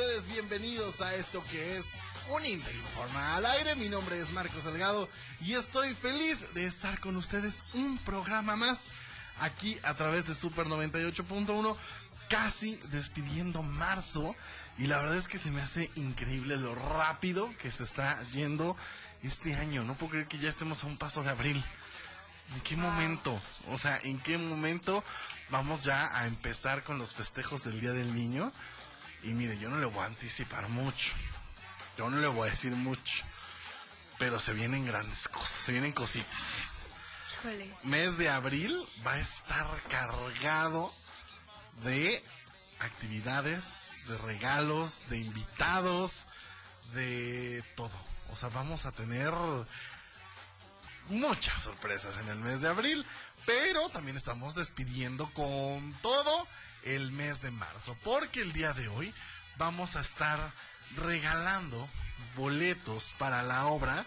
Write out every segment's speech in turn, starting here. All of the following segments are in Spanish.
Ustedes bienvenidos a esto que es un Interinforma al aire. Mi nombre es Marcos Salgado y estoy feliz de estar con ustedes un programa más aquí a través de Super 98.1, casi despidiendo marzo. Y la verdad es que se me hace increíble lo rápido que se está yendo este año. No puedo creer que ya estemos a un paso de abril. ¿En qué momento? O sea, ¿en qué momento vamos ya a empezar con los festejos del Día del Niño? Y mire, yo no le voy a anticipar mucho. Yo no le voy a decir mucho. Pero se vienen grandes cosas, se vienen cositas. Híjole. Mes de abril va a estar cargado de actividades, de regalos, de invitados, de todo. O sea, vamos a tener muchas sorpresas en el mes de abril, pero también estamos despidiendo con todo el mes de marzo, porque el día de hoy vamos a estar regalando boletos para la obra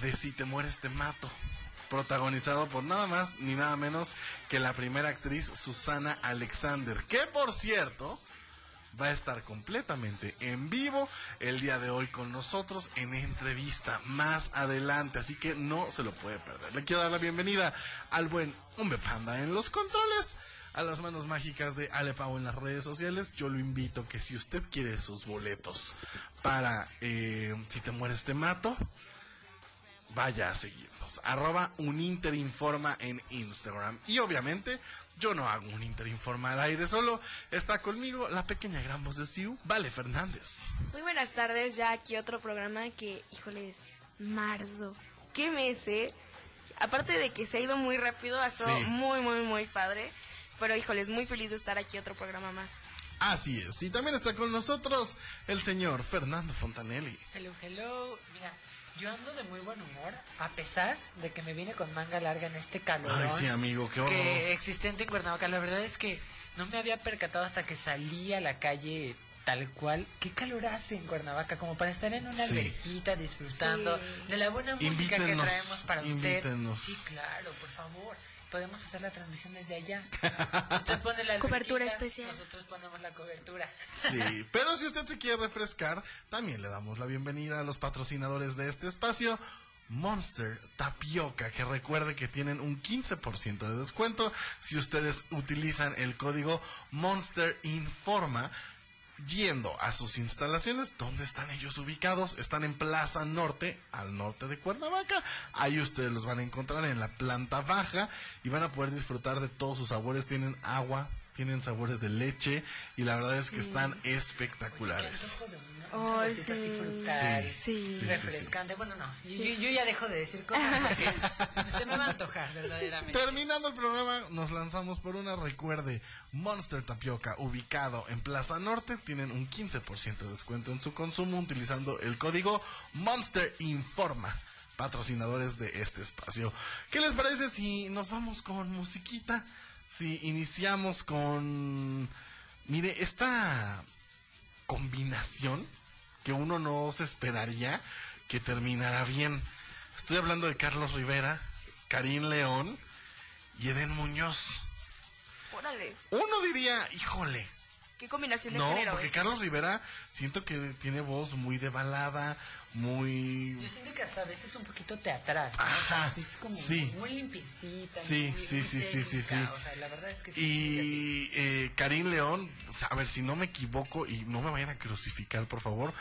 de Si te mueres te mato, protagonizado por nada más ni nada menos que la primera actriz Susana Alexander, que por cierto va a estar completamente en vivo el día de hoy con nosotros en entrevista más adelante, así que no se lo puede perder. Le quiero dar la bienvenida al buen Umbe Panda en los controles, a las manos mágicas de Ale Pau en las redes sociales. Yo lo invito que si usted quiere sus boletos para eh, Si te mueres te mato, vaya a seguirnos. Arroba un Interinforma en Instagram. Y obviamente, yo no hago un Interinforma al aire solo. Está conmigo la pequeña gran voz de Siu, Vale Fernández. Muy buenas tardes, ya aquí otro programa que, híjoles, marzo. ¿Qué mes, eh? Aparte de que se ha ido muy rápido, ha Sí. muy, muy, muy padre. Pero, híjoles, muy feliz de estar aquí otro programa más. Así es. Y también está con nosotros el señor Fernando Fontanelli. Hello, hello. Mira, yo ando de muy buen humor, a pesar de que me vine con manga larga en este calor. Ay, sí, amigo, qué horror. Que existente en Cuernavaca. La verdad es que no me había percatado hasta que salí a la calle tal cual. ¿Qué calor hace en Cuernavaca? Como para estar en una Sí. alberquita disfrutando Sí. de la buena música que Invítenos, traemos para usted. invítenos. Sí, claro, por favor. Podemos hacer la transmisión desde allá. Usted pone la Cobertura especial. Nosotros ponemos la cobertura. Sí, pero si usted se quiere refrescar, también le damos la bienvenida a los patrocinadores de este espacio. Monster Tapioca, que recuerde que tienen un 15% de descuento si ustedes utilizan el código Monster Informa yendo a sus instalaciones. ¿Dónde están ellos ubicados? Están en Plaza Norte, al norte de Cuernavaca. Ahí ustedes los van a encontrar en la planta baja y van a poder disfrutar de todos sus sabores. Tienen agua, tienen sabores de leche y la verdad es que están espectaculares. Ay, saborcito así sí. frutal. Sí, Sí. sí, refrescante. Bueno, no, yo, yo- yo ya dejo de decir cosas porque se me va a antojar verdaderamente. Terminando el programa, nos lanzamos por una recuerde. Monster Tapioca, ubicado en Plaza Norte, tienen un 15% de descuento en su consumo utilizando el código Monster Informa. Patrocinadores de este espacio. ¿Qué les parece si nos vamos con musiquita? Si iniciamos con. Mire, esta combinación que uno no se esperaría que terminara bien. Estoy hablando de Carlos Rivera, Karim León y Eden Muñoz. Órales. Uno diría, híjole, ¿Qué combinación de no, género porque es? Carlos Rivera siento que tiene voz muy de balada, muy... Yo siento que hasta a veces es un poquito teatral. ¿no? Ajá, O sea, así es como sí. muy limpiecita. Sí, muy- sí, muy sí, sí, sí. O sea, la verdad es que sí. Y eh, Karim León, o sea, a ver si no me equivoco y no me vayan a crucificar, por favor,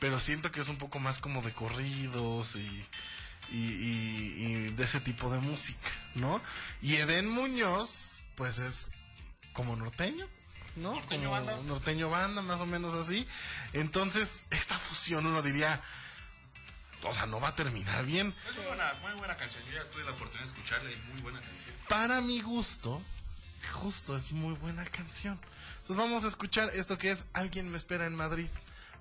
pero siento que es un poco más como de corridos y, y, y- y de ese tipo de música, ¿no? Y Eden Muñoz, pues es como norteño, ¿no? Norteño Como banda. Norteño banda, más o menos así. Entonces, esta fusión uno diría, o sea, no va a terminar bien. Es muy buena, muy buena canción. Yo ya tuve la oportunidad de escucharla y muy buena canción. Para mi gusto, justo es muy buena canción. Entonces vamos a escuchar esto que es Alguien me espera en Madrid,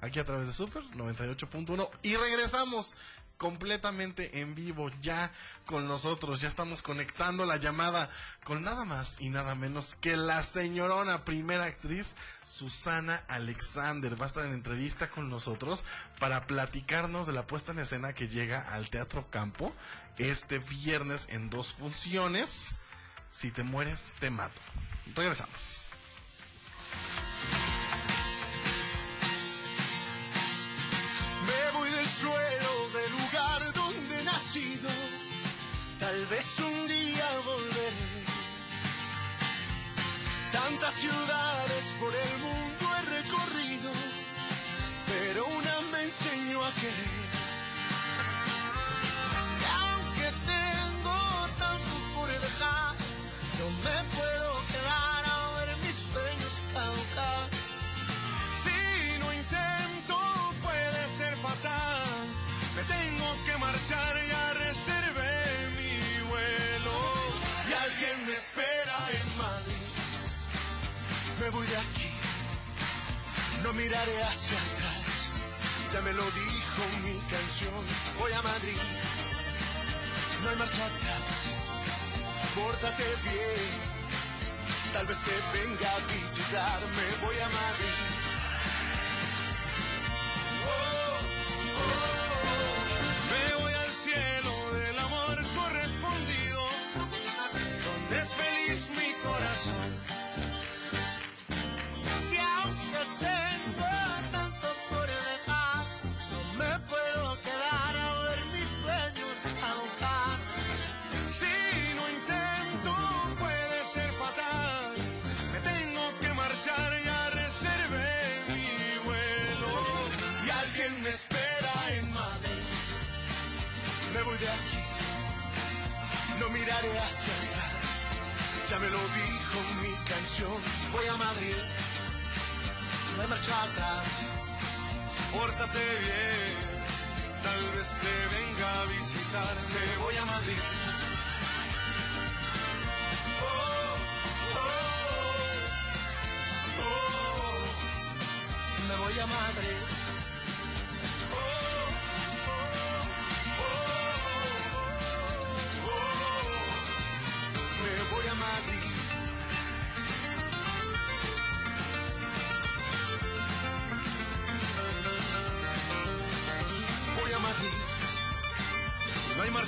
aquí a través de Super 98.1 y regresamos completamente en vivo ya con nosotros. Ya estamos conectando la llamada con nada más y nada menos que la señorona primera actriz Susana Alexander. Va a estar en entrevista con nosotros para platicarnos de la puesta en escena que llega al Teatro Campo este viernes en dos funciones. Si te mueres, te mato. Regresamos. Me voy del suelo vez un día volveré. Tantas ciudades hacia atrás. Ya me lo dijo mi canción. Voy a Madrid, no hay marcha atrás. Pórtate bien, tal vez te venga a visitar. Me voy a Madrid.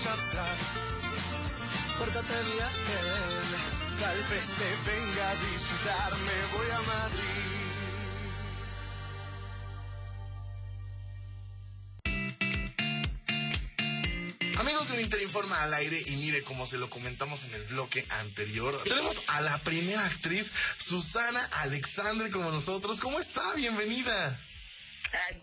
Marcha. Pórtate bien. Tal vez te venga a visitarme. Voy a Madrid. Amigos de un Interinforma al aire y mire como se lo comentamos en el bloque anterior, tenemos a la primera actriz Susana Alexandre como nosotros. ¿Cómo está? Bienvenida.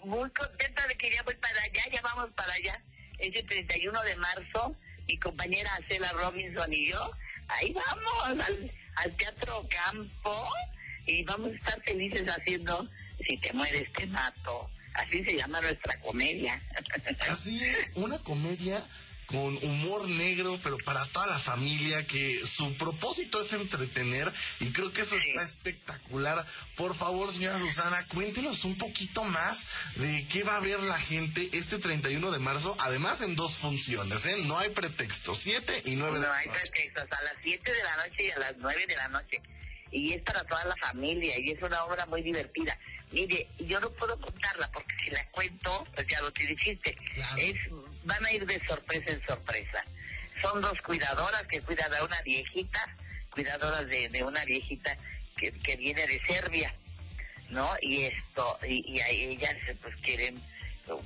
Muy contenta de que ya voy para allá, ya vamos para allá. Es el 31 de marzo, mi compañera Acela Robinson y yo, ahí vamos al, al Teatro Campo y vamos a estar felices haciendo Si te mueres te mato. Así se llama nuestra comedia. Así es, una comedia con humor negro, pero para toda la familia, que su propósito es entretener y creo que eso está espectacular. Por favor, señora Susana, cuéntenos un poquito más de qué va a ver la gente este 31 de marzo, además en dos funciones, ¿eh? No hay pretexto, 7 y 9 de No hay pretextos, a las 7 de la noche y a las 9 de la noche. Y es para toda la familia y es una obra muy divertida. Mire, yo no puedo contarla porque si la cuento, pues ya lo que dijiste. Claro. Es, van a ir de sorpresa en sorpresa. Son dos cuidadoras que cuidan a una viejita, cuidadoras de, de una viejita que, que viene de Serbia, ¿no? Y esto, y, y a ellas pues quieren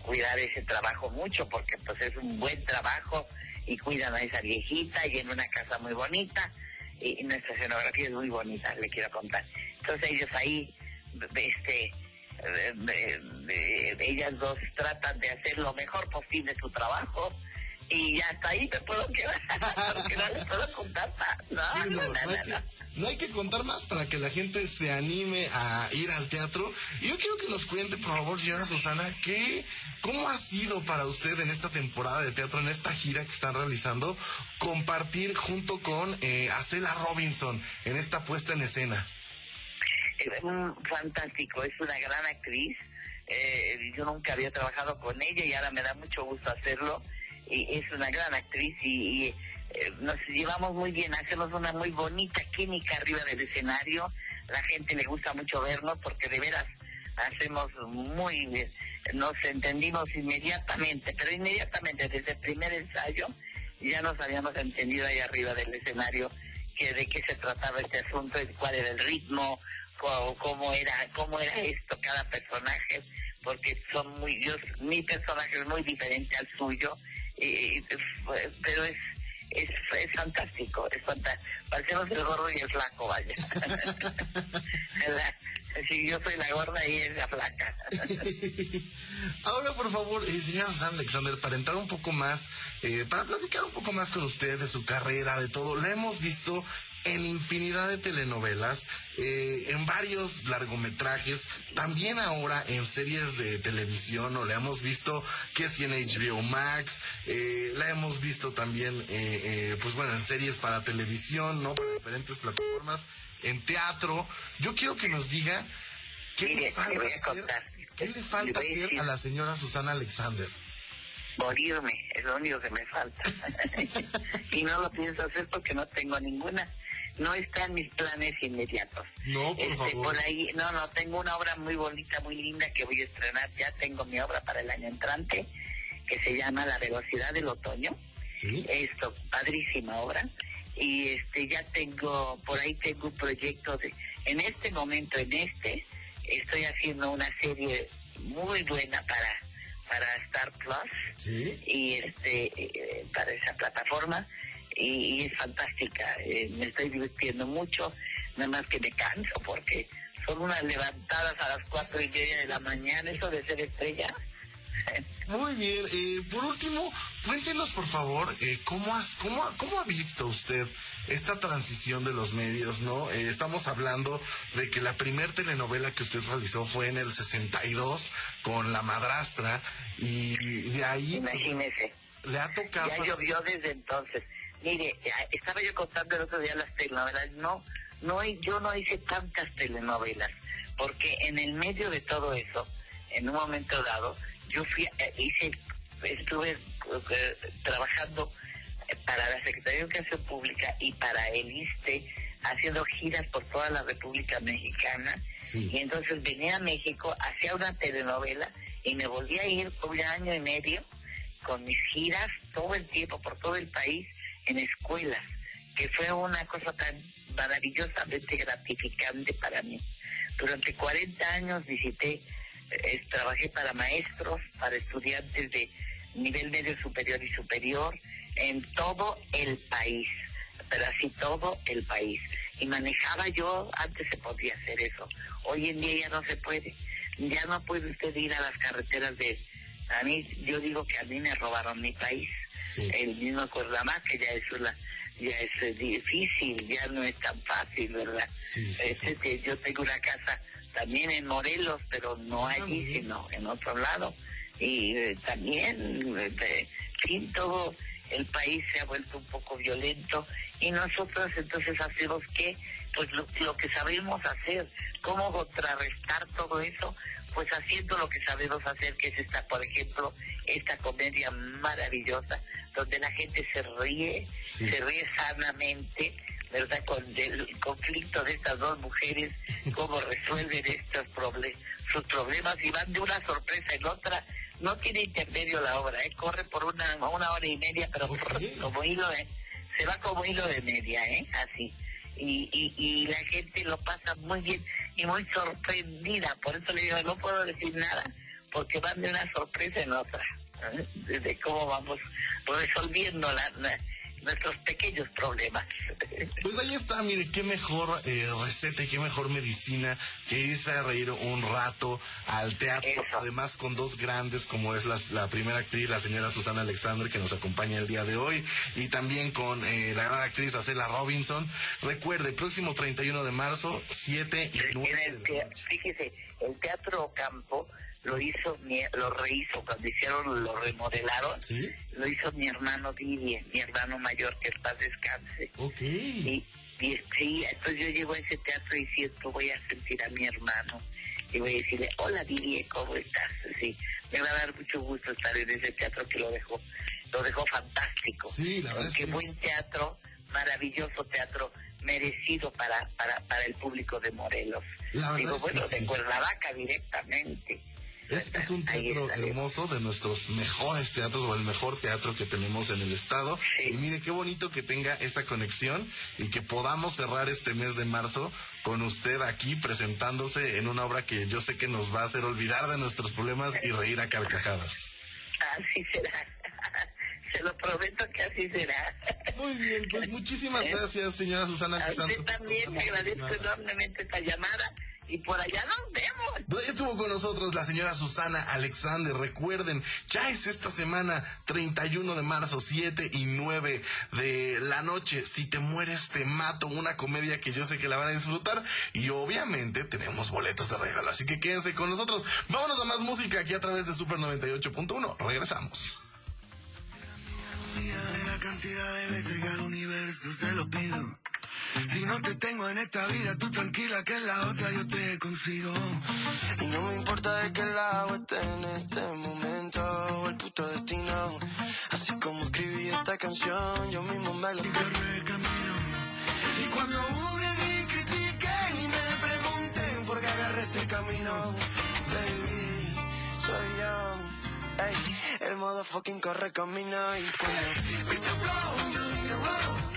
cuidar ese trabajo mucho porque pues es un buen trabajo y cuidan a esa viejita y en una casa muy bonita y nuestra escenografía es muy bonita, le quiero contar. Entonces ellos ahí, este, eh, eh, eh, ellas dos tratan de hacer lo mejor posible su trabajo y ya hasta ahí me puedo quedar porque no les puedo contar más. No, Sí, no, no, no, no hay que, no. no hay que contar más para que la gente se anime a ir al teatro. Y yo quiero que nos cuente, por favor, señora Susana, ¿qué, ¿cómo ha sido para usted en esta temporada de teatro, en esta gira que están realizando, compartir junto con eh, Acela Robinson en esta puesta en escena? Es un fantástico, es una gran actriz. Eh, yo nunca había trabajado con ella y ahora me da mucho gusto hacerlo. Y es una gran actriz y, y, eh, nos llevamos muy bien, hacemos una muy bonita química arriba del escenario. La gente le gusta mucho vernos porque de veras hacemos muy bien. Nos entendimos inmediatamente, pero inmediatamente desde el primer ensayo ya nos habíamos entendido ahí arriba del escenario que de qué se trataba este asunto, cuál era el ritmo, o cómo era, cómo era esto cada personaje, porque son muy, yo, mi personaje es muy diferente al suyo, y, pero es, es, es fantástico, es fantástico. Parecemos el gordo y el flaco, vaya. Sí, yo soy la gorda y es la flaca. Ahora, por favor, eh, señora Susana Alexander, para entrar un poco más, eh, para platicar un poco más con usted de su carrera, de todo, la hemos visto en infinidad de telenovelas, eh, en varios largometrajes, también ahora en series de televisión, o la hemos visto que si en HBO Max, eh, la hemos visto también, eh, eh, pues bueno, en series para televisión, ¿no? Para diferentes plataformas, en teatro. Yo quiero que nos diga qué Mire, le falta hacer, qué le falta Le hacer a la señora Susana Alexander. morirme, es lo único que me falta. y no lo pienso hacer porque no tengo ninguna, no está en mis planes inmediatos. No, por Este, favor. por ahí, no, no, tengo una obra muy bonita, muy linda que voy a estrenar, ya tengo mi obra para el año entrante, que se llama La velocidad del otoño. ¿Sí? Esto, padrísima obra. Y este ya tengo, por ahí tengo un proyecto de, en este momento, en este, estoy haciendo una serie muy buena para, para Star Plus ¿Sí? y este eh, para esa plataforma y, y es fantástica eh, me estoy divirtiendo mucho nada más que me canso porque son unas levantadas a las cuatro y media de la mañana eso de ser estrella Muy bien. Eh, por último, cuéntenos por favor eh, cómo, has, cómo, ha- cómo ha visto usted esta transición de los medios, ¿no? Eh, estamos hablando de que la primer telenovela que usted realizó fue en el 62 con La Madrastra y, y de ahí imagínese le ha tocado... ya llovió desde entonces mire ya estaba yo contando el otro día las telenovelas no no yo no hice tantas telenovelas porque en el medio de todo eso en un momento dado yo fui eh, hice estuve eh, trabajando eh, para la Secretaría de Educación Pública y para el ISTE haciendo giras por toda la República Mexicana Sí. y entonces venía a México hacía una telenovela y me volví a ir por un año y medio con mis giras todo el tiempo por todo el país en escuelas, que fue una cosa tan maravillosamente gratificante para mí. Durante 40 años visité, eh, trabajé para maestros, para estudiantes de nivel medio superior y superior en todo el país, pero así todo el país. Y manejaba yo, antes se podía hacer eso, hoy en día ya no se puede. Ya no puede usted ir a las carreteras de... A mí, yo digo que a mí me robaron mi país Sí. el mismo Cuernavaca que ya es una ya es eh, difícil ya no es tan fácil verdad Sí, sí, Este, que yo tengo una casa también en Morelos pero no Ah, allí sino en otro lado. Y eh, también eh, todo el país se ha vuelto un poco violento y nosotros entonces hacemos que pues lo, lo que sabemos hacer cómo contrarrestar todo eso pues haciendo lo que sabemos hacer que es esta por ejemplo esta comedia maravillosa donde la gente se ríe Sí. se ríe sanamente verdad con el conflicto de estas dos mujeres cómo resuelven estos problemas sus problemas y van de una sorpresa en otra no tiene intermedio la obra ¿eh? corre por una una hora y media pero como hilo de, se va como hilo de media eh así y, y, y la gente lo pasa muy bien y muy sorprendida por eso le digo no puedo decir nada porque van de una sorpresa en otra ¿eh? de cómo vamos resolviendo la, la- nuestros pequeños problemas. Pues ahí está, mire, qué mejor eh, receta y qué mejor medicina que irse a reír un rato al teatro, Eso. además con dos grandes como es la, la primera actriz, la señora Susana Alexander, que nos acompaña el día de hoy, y también con eh, la gran actriz Acela Robinson. Recuerde, próximo 31 de marzo, 7 y En 9 el de te- la noche. fíjese, el Teatro Campo lo hizo, mi- lo rehizo cuando hicieron, lo remodelaron. ¿Sí? Lo hizo mi hermano Didier, mi hermano mayor, que en paz descanse. Ok. Y, y sí, entonces yo llego a ese teatro y siento, voy a sentir a mi hermano y voy a decirle, hola Didier, ¿cómo estás? Sí, me va a dar mucho gusto estar en ese teatro que lo dejó, lo dejó fantástico. Sí, la verdad es Qué que- buen teatro, maravilloso teatro, merecido para, para, para el público de Morelos. La verdad Digo, bueno, sí. de Cuernavaca directamente. Es, es un teatro hermoso, de nuestros mejores teatros o el mejor teatro que tenemos en el estado. Sí. Y mire qué bonito que tenga esa conexión y que podamos cerrar este mes de marzo con usted aquí presentándose en una obra que yo sé que nos va a hacer olvidar de nuestros problemas y reír a carcajadas. Así será. Se lo prometo que así será. Muy bien, pues muchísimas gracias, señora Susana A usted también agradezco enormemente esta llamada y por allá nos vemos. Pues Estuvo con nosotros la señora Susana Alexander. Recuerden, ya es esta semana 31 de marzo, 7 y 9 de la noche. Si te mueres, te mato. Una comedia que yo sé que la van a disfrutar. Y obviamente tenemos boletos de regalo. Así que quédense con nosotros. Vámonos a más música aquí a través de Super 98.1. Regresamos. de la cantidad de veces que al universo se lo pido. Si no te tengo en esta vida, tú tranquila que en la otra yo te consigo. Y no me importa de qué lado esté en este momento o el puto destino. Así como escribí esta canción, yo mismo me lo encargué de camino. Y cuando juzguen y critiquen y me pregunten por qué agarré este camino, baby, soy yo. Ey, el modo fucking corre camino y como viste flow, yo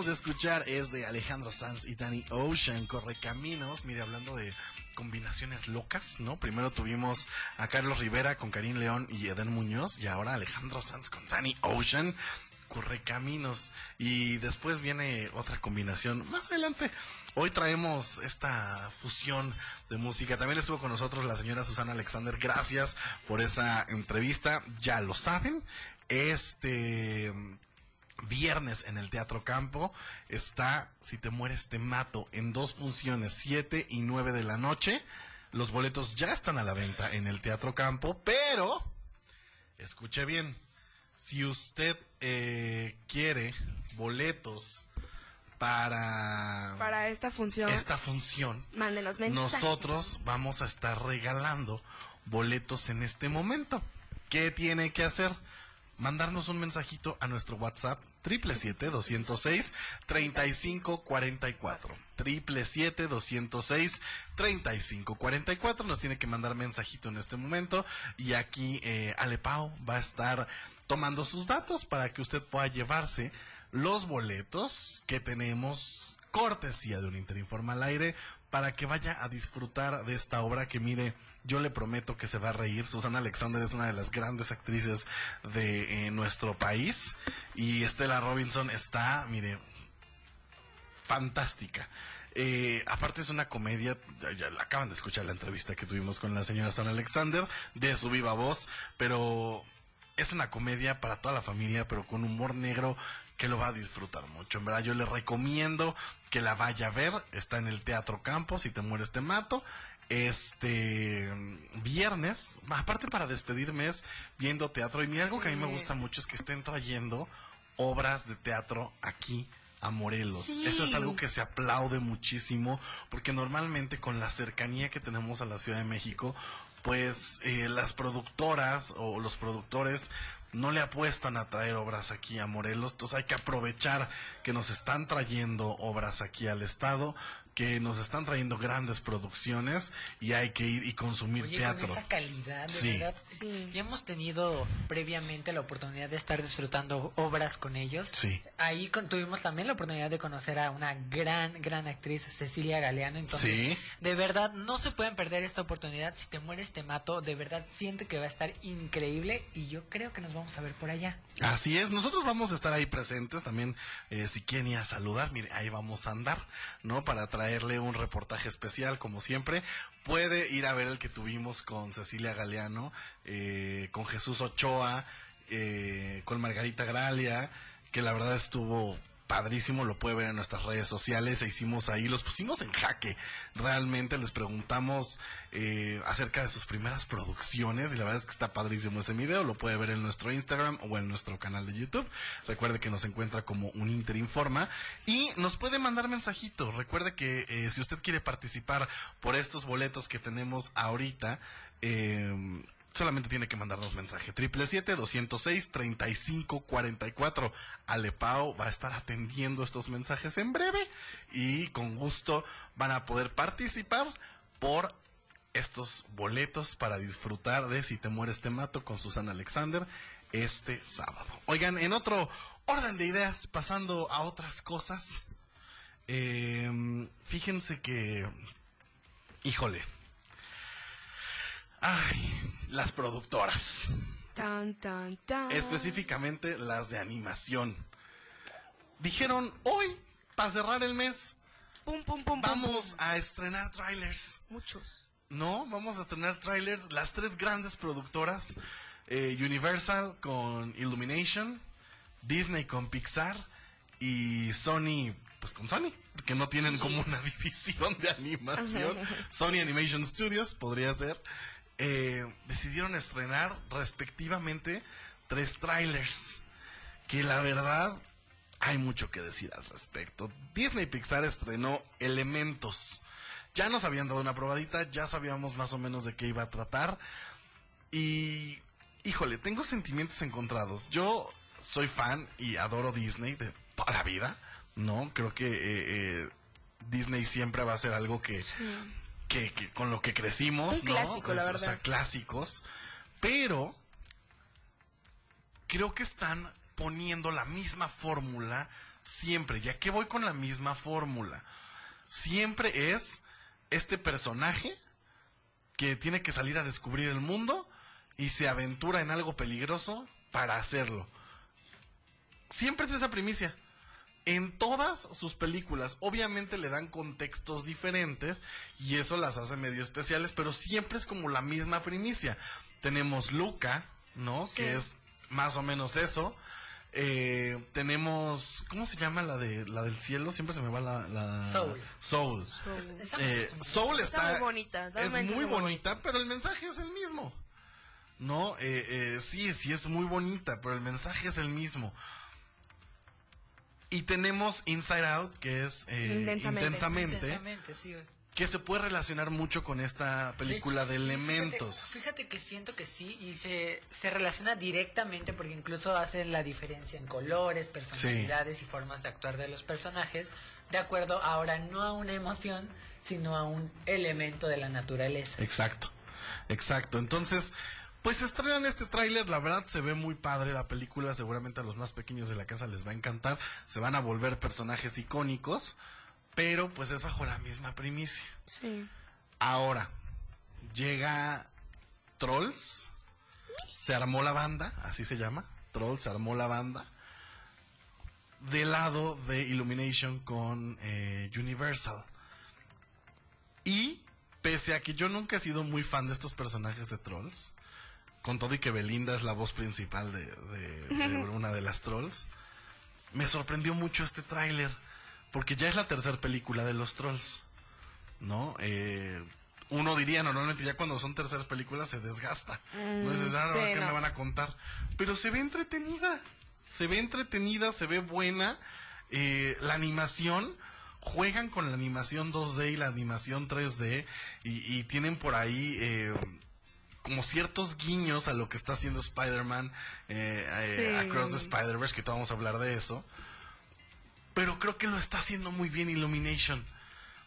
de escuchar es de Alejandro Sanz y Danny Ocean, Correcaminos. Mire, hablando de combinaciones locas, ¿no? Primero tuvimos a Carlos Rivera con Karim León y Eden Muñoz, y ahora Alejandro Sanz con Danny Ocean, Correcaminos. Y después viene otra combinación más adelante. Hoy traemos esta fusión de música. También estuvo con nosotros la señora Susana Alexander. Gracias por esa entrevista. Ya lo saben. este viernes en el Teatro Campo está Si te mueres te mato en dos funciones, 7 y 9 de la noche. Los boletos ya están a la venta en el Teatro Campo, pero escuche bien, si usted eh, quiere boletos para, Para esta función, esta función, mándenos mensajes. nosotros vamos a estar regalando boletos en este momento. ¿Qué tiene que hacer? Mandarnos un mensajito a nuestro WhatsApp 777-206-3544. 777-206-3544. Nos tiene que mandar mensajito en este momento. Y aquí eh, Alepao va a estar tomando sus datos para que usted pueda llevarse los boletos que tenemos cortesía de un Interinforma al aire para que vaya a disfrutar de esta obra que mire, yo le prometo que se va a reír. Susana Alexander es una de las grandes actrices de eh, nuestro país y Estela Robinson está, mire, fantástica. Eh, aparte es una comedia, ya, ya acaban de escuchar la entrevista que tuvimos con la señora Susana Alexander de su viva voz, pero es una comedia para toda la familia, pero con humor negro que lo va a disfrutar mucho. En verdad, yo le recomiendo que la vaya a ver. Está en el Teatro Campo, si te mueres te mato. Este viernes, aparte para despedirme es viendo teatro. Y mira, algo que a mí me gusta mucho es que estén trayendo obras de teatro aquí a Morelos. Sí. Eso es algo que se aplaude muchísimo, porque normalmente con la cercanía que tenemos a la Ciudad de México, pues eh, las productoras o los productores no le apuestan a traer obras aquí a Morelos, entonces hay que aprovechar que nos están trayendo obras aquí al estado, que nos están trayendo grandes producciones y hay que ir y consumir Oye, teatro. con esa calidad, de Sí. verdad. Sí. Ya hemos tenido previamente la oportunidad de estar disfrutando obras con ellos. Sí. Ahí con- tuvimos también la oportunidad de conocer a una gran, gran actriz, Cecilia Galeano. Entonces, Sí. de verdad, no se pueden perder esta oportunidad. Si te mueres, te mato. De verdad, siento que va a estar increíble y yo creo que nos vamos a ver por allá. Así es, nosotros vamos a estar ahí presentes también, eh, si quieren ir a saludar, mire, ahí vamos a andar, ¿no? Para traerle un reportaje especial, como siempre. Puede ir a ver el que tuvimos con Cecilia Galeano, eh, con Jesús Ochoa, eh, con Margarita Gralia, que la verdad estuvo padrísimo, lo puede ver en nuestras redes sociales, e hicimos ahí, los pusimos en jaque, realmente les preguntamos eh, acerca de sus primeras producciones y la verdad es que está padrísimo ese video, lo puede ver en nuestro Instagram o en nuestro canal de YouTube, recuerde que nos encuentra como un Interinforma y nos puede mandar mensajitos, recuerde que eh, si usted quiere participar por estos boletos que tenemos ahorita, eh, Solamente tiene que mandarnos mensaje. 777-206-3544. Alepao va a estar atendiendo estos mensajes en breve y con gusto van a poder participar por estos boletos para disfrutar de Si te mueres te mato con Susana Alexander este sábado. Oigan, en otro orden de ideas, pasando a otras cosas, eh, fíjense que, híjole, ay, las productoras, Tan, tan, tan. específicamente las de animación, dijeron hoy, para cerrar el mes, Pum, pum, pum, pum, vamos a estrenar trailers. Muchos. No, vamos a estrenar trailers. Las tres grandes productoras: eh, Universal con Illumination, Disney con Pixar y Sony, pues con Sony, porque no tienen como una división de animación. Sony Animation Studios podría ser. Eh, decidieron estrenar respectivamente tres trailers. Que la verdad hay mucho que decir al respecto. Disney Pixar estrenó Elementos. Ya nos habían dado una probadita, ya sabíamos más o menos de qué iba a tratar. Y, híjole, tengo sentimientos encontrados. Yo soy fan y adoro Disney de toda la vida, ¿no? Creo que eh, eh, Disney siempre va a ser algo que, que, que con lo que crecimos, Un ¿no? clásico, la Es- O verdad. sea, clásicos. Pero creo que están poniendo la misma fórmula siempre. ¿Ya que voy con la misma fórmula? Siempre es este personaje que tiene que salir a descubrir el mundo y se aventura en algo peligroso para hacerlo. Siempre es esa primicia. En todas sus películas, obviamente le dan contextos diferentes y eso las hace medio especiales, pero siempre es como la misma primicia. Tenemos Luca, ¿no? Sí. Que es más o menos eso. Eh, tenemos, ¿cómo se llama la de la del cielo? Siempre se me va la, la Soul. Soul. Me Eh. Soul Está está, muy bonita, da es muy bonita, pero el mensaje es el mismo. No, eh, eh, sí, sí es muy bonita, pero el mensaje es el mismo. Y tenemos Inside Out, que es eh, Intensamente. intensamente, Intensamente, sí, que se puede relacionar mucho con esta película de, hecho, sí, elementos. Fíjate, fíjate que siento que sí y se, se relaciona directamente porque incluso hace la diferencia en colores, personalidades y formas de actuar de los personajes de acuerdo ahora no a una emoción, sino a un elemento de la naturaleza. Exacto, exacto. Entonces, pues estrenan este tráiler, la verdad se ve muy padre la película, seguramente a los más pequeños de la casa les va a encantar, se van a volver personajes icónicos, pero pues es bajo la misma primicia. Sí. Ahora, llega Trolls, se armó la banda, así se llama, Trolls, se armó la banda, del lado de Illumination con eh, Universal. Y pese a que yo nunca he sido muy fan de estos personajes de Trolls, con todo y que Belinda es la voz principal de, de- de una de las Trolls, me sorprendió mucho este tráiler, porque ya es la tercera película de los Trolls. ¿no? Eh, uno diría normalmente ya cuando son terceras películas se desgasta. no dices, ah, sí, ¿qué no. me van a contar? Pero se ve entretenida, se ve entretenida, se ve buena. Eh, la animación, juegan con la animación 2D y la animación 3D y, y tienen por ahí... eh, como ciertos guiños a lo que está haciendo Spider-Man eh, eh, Sí. Across the Spider-Verse, que vamos a hablar de eso. Pero creo que lo está haciendo muy bien Illumination.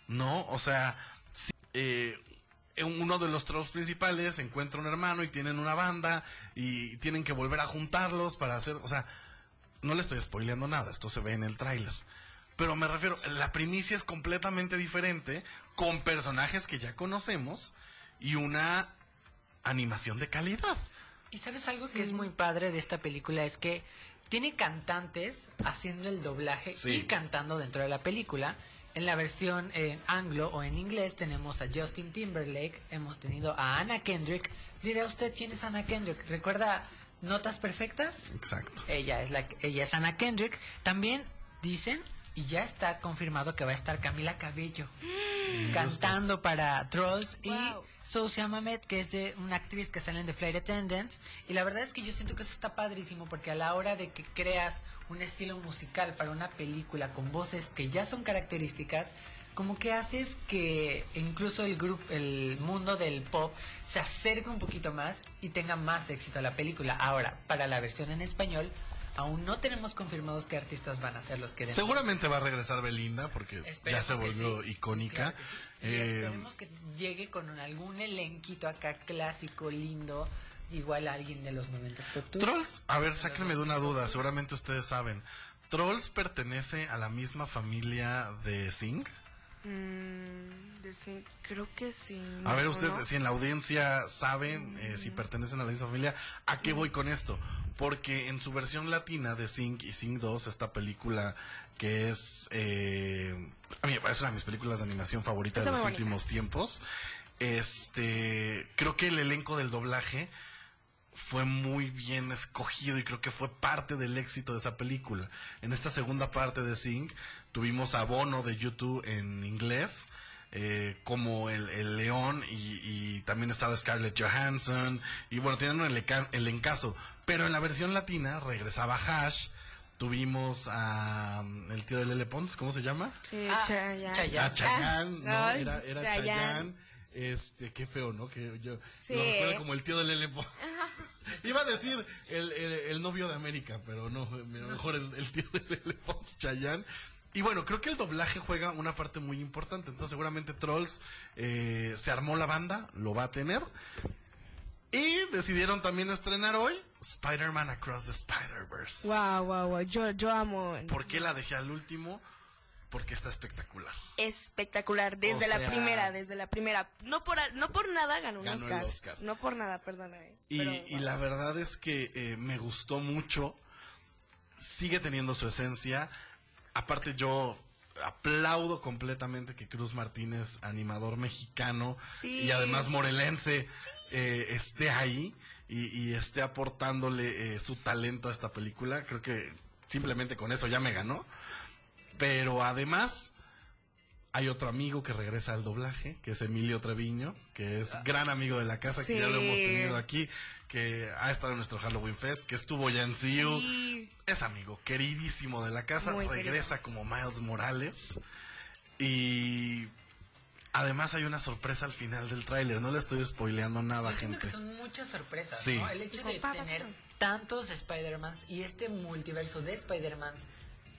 ¿no? O sea, sí, eh, uno de los trolls principales encuentra un hermano y tienen una banda y tienen que volver a juntarlos para hacer, o sea, no le estoy spoileando nada, esto se ve en el tráiler. Pero me refiero, la primicia es completamente diferente, con personajes que ya conocemos y una animación de calidad. Y sabes algo que es muy padre de esta película es que tiene cantantes haciendo el doblaje Sí. y cantando dentro de la película. En la versión en anglo o en inglés tenemos a Justin Timberlake, hemos tenido a Anna Kendrick. Dirá usted quién es Anna Kendrick. ¿Recuerda Notas Perfectas? Exacto. Ella es la ella es Anna Kendrick. También dicen y ya está confirmado que va a estar Camila Cabello cantando para Trolls y. Sousia Mamet, que es de una actriz que sale en The Flight Attendant. Y la verdad es que yo siento que eso está padrísimo porque a la hora de que creas un estilo musical para una película con voces que ya son características, como que haces que incluso el grupo, el mundo del pop se acerque un poquito más y tenga más éxito a la película. Ahora, para la versión en español, aún no tenemos confirmados qué artistas van a ser los que. Seguramente va a regresar Belinda porque ya se volvió sí. icónica. Sí, claro que sí. Y Eh, esperemos que llegue con algún elenquito acá clásico, lindo, igual a alguien de los 90 Pop Tour. Trolls, a ver, sáquenme de una duda, seguramente ustedes saben. ¿Trolls pertenece a la misma familia de Sing? Mm, creo que sí. A ver, ¿no? ustedes, si en la audiencia saben eh, si pertenecen a la misma familia, ¿a qué voy con esto? Porque en su versión latina de Sing y Sing 2, esta película que es, eh, a mí es una de mis películas de animación favoritas Está de los bonita. últimos tiempos, este, creo que el elenco del doblaje fue muy bien escogido y creo que fue parte del éxito de esa película. En esta segunda parte de Sing tuvimos a Bono de YouTube en inglés eh, como el, el león y, y también estaba Scarlett Johansson y bueno, tienen un eleca- elencazo. Pero en la versión latina regresaba Hash, tuvimos a um, el tío de Lele Pons, ¿cómo se llama? Eh, Ah, Chayanne. Chayanne. A Chayanne, Ah, ¿no? Era, era Chayanne. Chayanne. Este, qué feo, ¿no? Que yo Sí. lo recuerdo como el tío de Lele Pons. Iba a decir el, el- el novio de América, pero no, mejor el, el tío de Lele Pons, Chayanne. Y bueno, creo que el doblaje juega una parte muy importante. Entonces, seguramente Trolls eh, se armó la banda, lo va a tener. Y decidieron también estrenar hoy Spider-Man Across the Spider-Verse. Wow, wow, wow. Yo, yo amo. ¿Por qué la dejé al último? Porque está espectacular. Espectacular. Desde O la primera, desde la primera. No por, no por nada ganó un Ganó el Oscar. No por nada, perdona. eh. Y, Pero, y wow. la verdad es que eh, me gustó mucho. Sigue teniendo su esencia. Aparte yo aplaudo completamente que Cruz Martínez, animador mexicano Sí. y además morelense, eh, esté ahí. y, y esté aportándole eh, su talento a esta película. Creo que simplemente con eso ya me ganó. Pero además, hay otro amigo que regresa al doblaje, que es Emilio Treviño, que es gran amigo de la casa, que ya lo hemos tenido aquí, que ha estado en nuestro Halloween Fest, que estuvo ya en. Sí. Es amigo queridísimo de la casa, Muy regresa como Miles Morales. Y además hay una sorpresa al final del tráiler, no le estoy spoileando nada, Yo gente. que son muchas sorpresas, Sí. ¿no? El hecho de tener tantos Spider-Mans y este multiverso de Spider-Mans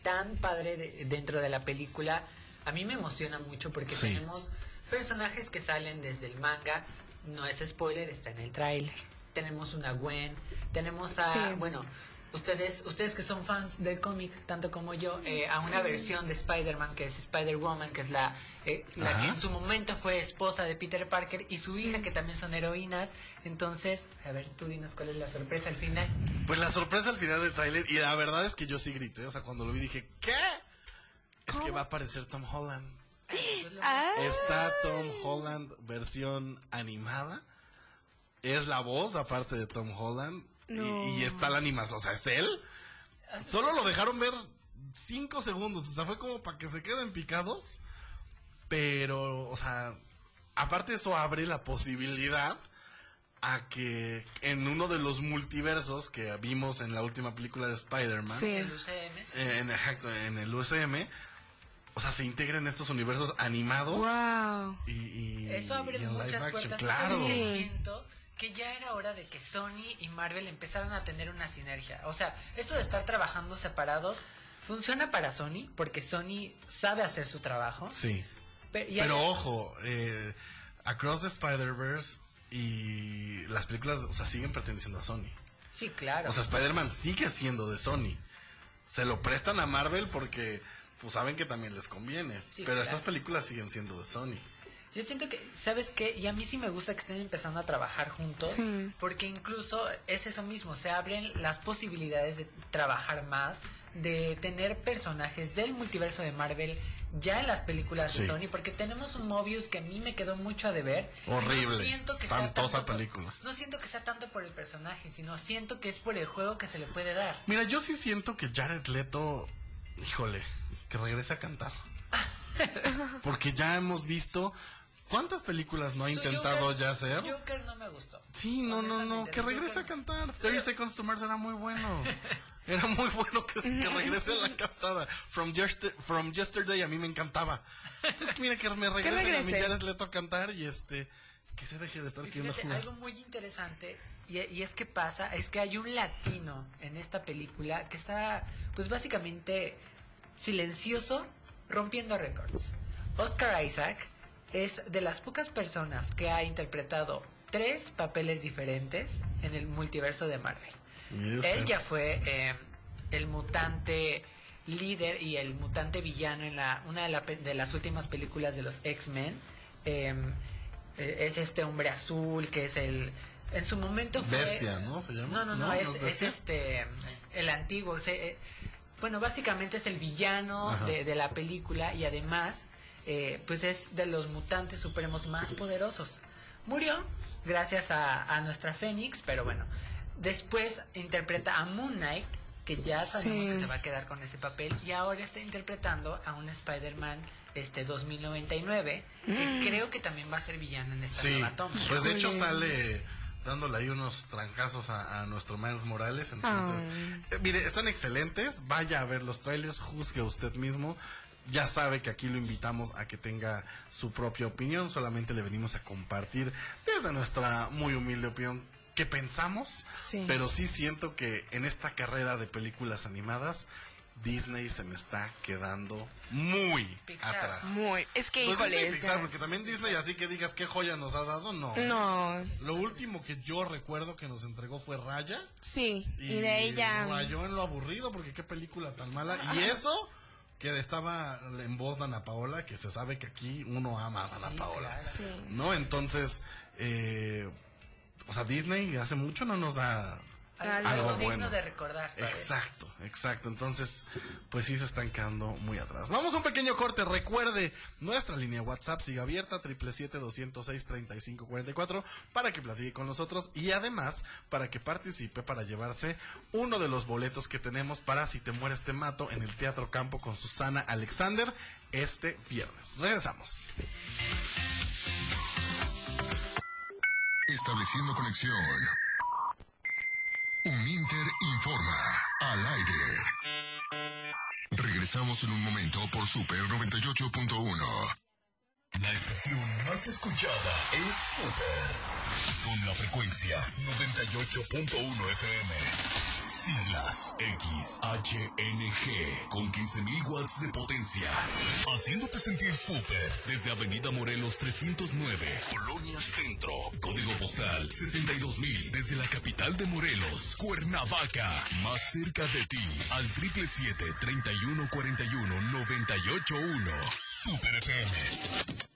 tan padre de- dentro de la película, a mí me emociona mucho porque Sí. tenemos personajes que salen desde el manga, no es spoiler, está en el tráiler. Tenemos una Gwen, tenemos a, Sí. bueno, ustedes ustedes que son fans del cómic, tanto como yo, eh, a una versión de Spider-Man que es Spider-Woman, que es la, eh, la que en su momento fue esposa de Peter Parker y su hija que también son heroínas. Entonces, a ver, tú dinos cuál es la sorpresa al final. Pues la sorpresa al final del tráiler, y la verdad es que yo sí grité, o sea, cuando lo vi dije, ¿qué? Es que va a aparecer Tom Holland. Ah, Está Tom Holland versión animada. Es la voz, aparte de Tom Holland. y- No. Y, está la animación. O sea, es él. Solo lo dejaron ver cinco segundos. O sea, fue como para que se queden picados. Pero, o sea, aparte eso abre la posibilidad a que en uno de los multiversos que vimos en la última película de Spider-Man, Sí. El UCM, sí. eh, en, exacto, en el USM, o sea, se integren estos universos animados. wow. Y, y- Eso abre y en muchas puertas. Claro. Sí. Siento que ya era hora de que Sony y Marvel empezaran a tener una sinergia. O sea, esto de estar trabajando separados funciona para Sony porque Sony sabe hacer su trabajo. Sí. Pero, y Pero hay- ojo, eh, Across the Spider-Verse y las películas, o sea, siguen perteneciendo a Sony. sí, claro. O sea, Spider-Man sigue siendo de Sony. Se lo prestan a Marvel porque pues saben que también les conviene. Sí, pero claro. estas películas siguen siendo de Sony. Yo siento que, ¿sabes qué? Y a mí sí me gusta que estén empezando a trabajar juntos, Sí. porque incluso es eso mismo, se abren las posibilidades de trabajar más, de tener personajes del multiverso de Marvel ya en las películas Sí. de Sony, porque tenemos un Mobius que a mí me quedó mucho a deber. Horrible. No siento que sea Espantosa tanto por- película. no siento que sea tanto por el personaje, sino siento que es por el juego que se le puede dar. Mira, yo sí siento que Jared Leto, híjole, que regrese a cantar. Porque ya hemos visto cuántas películas no ha intentado Joker- ya hacer. Joker no me gustó. Sí, no, no, no, que regrese a cantar. 30 Seconds to Mars era muy bueno. Era muy bueno que, que regrese a la cantada. From, Yester- From Yesterday a mí me encantaba. Entonces, mira, que me regresen a mi regrese. Jared Leto a cantar y este, que se deje de estar queriendo jugar. algo muy interesante, y, y es que pasa, es que hay un latino en esta película que está, pues básicamente, silencioso, rompiendo récords. Oscar Isaac es de las pocas personas que ha interpretado tres papeles diferentes en el multiverso de Marvel. Él ya fue eh, el mutante líder y el mutante villano en la una de, la de las últimas películas de los X-Men. Eh, eh, es este hombre azul que es el... En su momento fue... Bestia, ¿no? ¿Se llama? No, no, no, ¿No? es, ¿No es es Bestia? este... El antiguo. se- eh, bueno, básicamente es el villano de, de la película y además, eh, pues es de los mutantes supremos más poderosos. Murió gracias a, a nuestra Fénix, pero bueno. Después interpreta a Moon Knight, que ya sabemos Sí. que se va a quedar con ese papel, y ahora está interpretando a un Spider-Man este 2099, que creo que también va a ser villano en esta Sí, nueva toma. pues de hecho sale dándole ahí unos trancazos a, a nuestro Miles Morales. Entonces, eh, mire, están excelentes. Vaya a ver los trailers, juzgue usted mismo. Ya sabe que aquí lo invitamos a que tenga su propia opinión. Solamente le venimos a compartir desde nuestra muy humilde opinión qué pensamos. Sí. Pero sí siento que en esta carrera de películas animadas, Disney se me está quedando muy Pixar. atrás. Muy. Es que, Pues Disney y híjole. Pixar, porque también Disney, así que digas qué joya nos ha dado, no. No. Lo último que yo recuerdo que nos entregó fue Raya. Sí. Y, Y, de ella. rayó en lo aburrido, porque qué película tan mala. Y eso, que estaba en voz de Ana Paola, que se sabe que aquí uno ama a Ana Sí, Paola. claro. Sí. ¿No? Entonces, eh, o sea, Disney hace mucho no nos da Algo, Algo digno bueno. de recordar, ¿sabes? Exacto, exacto. Entonces, pues sí se están quedando muy atrás. Vamos a un pequeño corte. Recuerde, nuestra línea WhatsApp sigue abierta, 777-206-3544, para que platique con nosotros y además para que participe para llevarse uno de los boletos que tenemos para Si te mueres te mato en el Teatro Campo con Susana Alexander este viernes. Regresamos. Estableciendo conexión. Regresamos en un momento por Super 98.1. La estación más escuchada es Super. Con la frecuencia 98.1 FM. Siglas XHNG con 15.000 watts de potencia. Haciéndote sentir súper desde Avenida Morelos 309, Colonia Centro. Código postal 62.000 desde la capital de Morelos, Cuernavaca. Más cerca de ti al 777-3141-981. Super FM.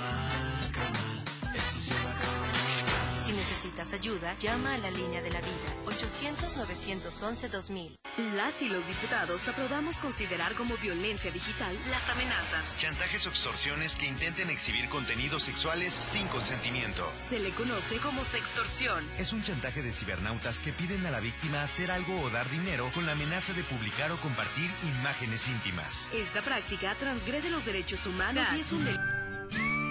necesitas ayuda, llama a la línea de la vida 800-911-2000. Las y los diputados aprobamos considerar como violencia digital las amenazas. Chantajes o extorsiones que intenten exhibir contenidos sexuales sin consentimiento. Se le conoce como sextorsión. Es un chantaje de cibernautas que piden a la víctima hacer algo o dar dinero con la amenaza de publicar o compartir imágenes íntimas. Esta práctica transgrede los derechos humanos y es un delito.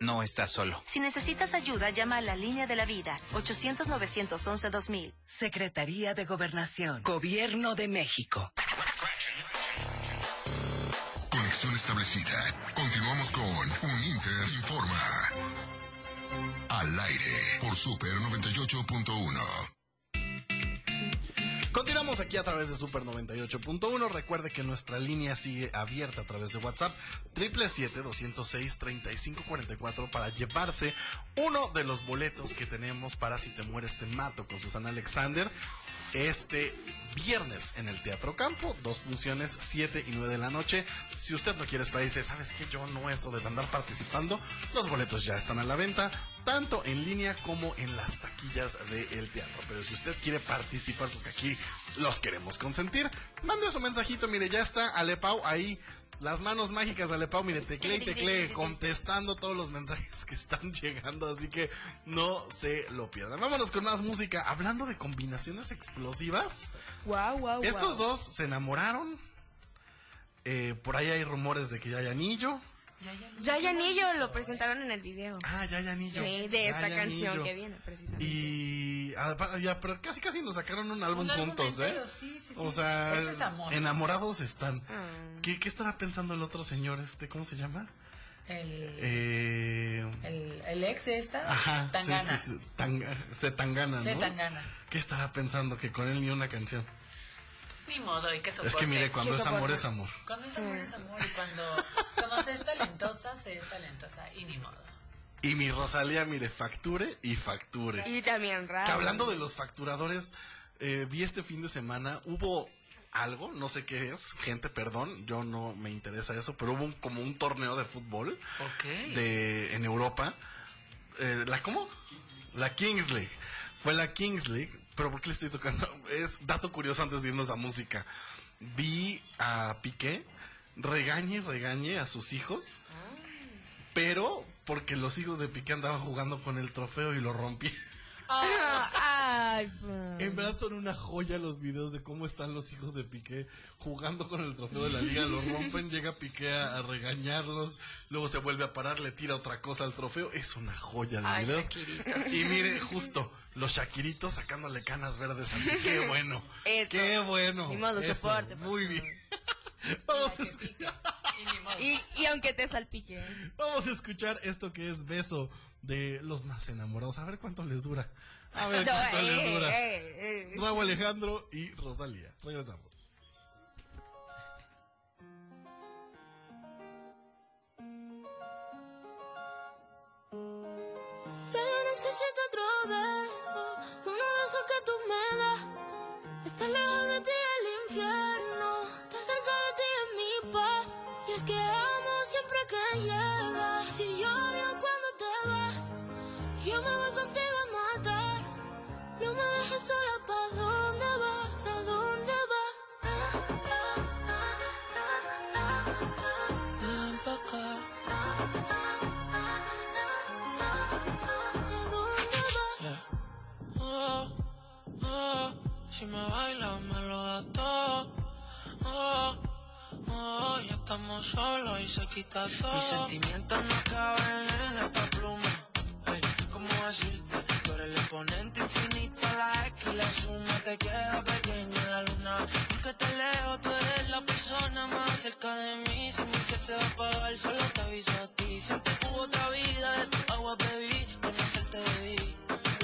No estás solo. Si necesitas ayuda, llama a la línea de la vida 800-911-2000. Secretaría de Gobernación. Gobierno de México. Conexión establecida. Continuamos con Uninter Informa. Al aire por Super 98.1. Aquí a través de Super 98.1. Recuerde que nuestra línea sigue abierta a través de WhatsApp 777-206-3544 para llevarse uno de los boletos que tenemos para Si te mueres te mato con Susana Alexander este viernes en el Teatro Campo, dos funciones, 7 y 9 de la noche. Si usted no quiere esperar y dice, ¿sabes qué? Yo no eso de andar participando, los boletos ya están a la venta, tanto en línea como en las taquillas del teatro. Pero si usted quiere participar, porque aquí los queremos consentir, mande su mensajito, mire, ya está Alepau ahí. Las manos mágicas de Alepau, mire, teclee y teclee, contestando todos los mensajes que están llegando, así que no se lo pierdan. Vámonos con más música. Hablando de combinaciones explosivas, Wow, wow, estos dos se enamoraron. Eh, por ahí hay rumores de que ya hay anillo. Ya y Anillo lo presentaron en el video. Ah, ya hay anillo. Sí, de esta canción que viene, precisamente. Y ah, ya, pero casi casi nos sacaron un álbum Un álbum juntos, ¿eh? entero, sí, sí, sí. O sea, Eso es amor. enamorados están. Ah. ¿Qué, ¿Qué estará pensando el otro señor este? ¿Cómo se llama? El, Eh, el, el ex de esta, ajá, Tangana. sí, sí, Tanga- se tangana, ¿no? Se Tangana. ¿Qué estará pensando que con él ni una canción? Ni modo, hay que soportar. Es que mire, cuando ¿Qué es amor es amor. Cuando es amor, es amor. Y cuando, cuando se es talentosa, se es talentosa. Y ni modo. Y mi Rosalía, mire, facture y facture. Y también raro. Que hablando de los facturadores, eh, vi este fin de semana, hubo algo, no sé qué es, gente, perdón, yo no me interesa eso, pero hubo un- como un torneo de fútbol Ok. de en Europa. Eh, ¿La cómo? La Kings League. Fue la Kings League, pero ¿por qué le estoy tocando? Es dato curioso antes de irnos a música. Vi a Piqué regañe regañe a sus hijos, pero porque los hijos de Piqué andaban jugando con el trofeo y lo rompí. Ay, pues. En verdad son una joya los videos de cómo están los hijos de Piqué jugando con el trofeo de la liga, lo rompen, llega Piqué a, a regañarlos, luego se vuelve a parar, le tira otra cosa al trofeo, es una joya de Ay, videos. Shakiritos. Y mire, justo, los Shakiritos sacándole canas verdes a Piqué, qué bueno, Eso. qué bueno. Eso, soporte, Muy bien. Vamos a, es- Y, y aunque te salpique. vamos a escuchar esto que es beso de los más enamorados, a ver cuánto les dura. A ver No, cuánto les eh, dura. eh, eh. Raúl Alejandro y Rosalía. Regresamos. Yo necesito otro beso, uno de esos que tú me das. Estar lejos de ti el infierno, cerca de ti es mi paz. Y es que amo siempre que llegas. Si odio cuando te vas, yo me voy contigo a matar. No me dejes sola, ¿pa' dónde vas? ¿A dónde vas? Ven pa' acá. ¿A dónde vas? Oh, oh, si me bailas me lo das. Oh, oh, ya estamos solos y se quita todo. Mis sentimientos no caben en esta pluma. Ey, ¿cómo decirte? Tú eres el exponente infinito, la X la suma te queda pequeña la luna. Aunque te leo, tú eres la persona más cerca de mí. Si mi ser se va a apagar, solo te aviso a ti. Siempre hubo otra vida, de tu agua bebí, mejor que tengo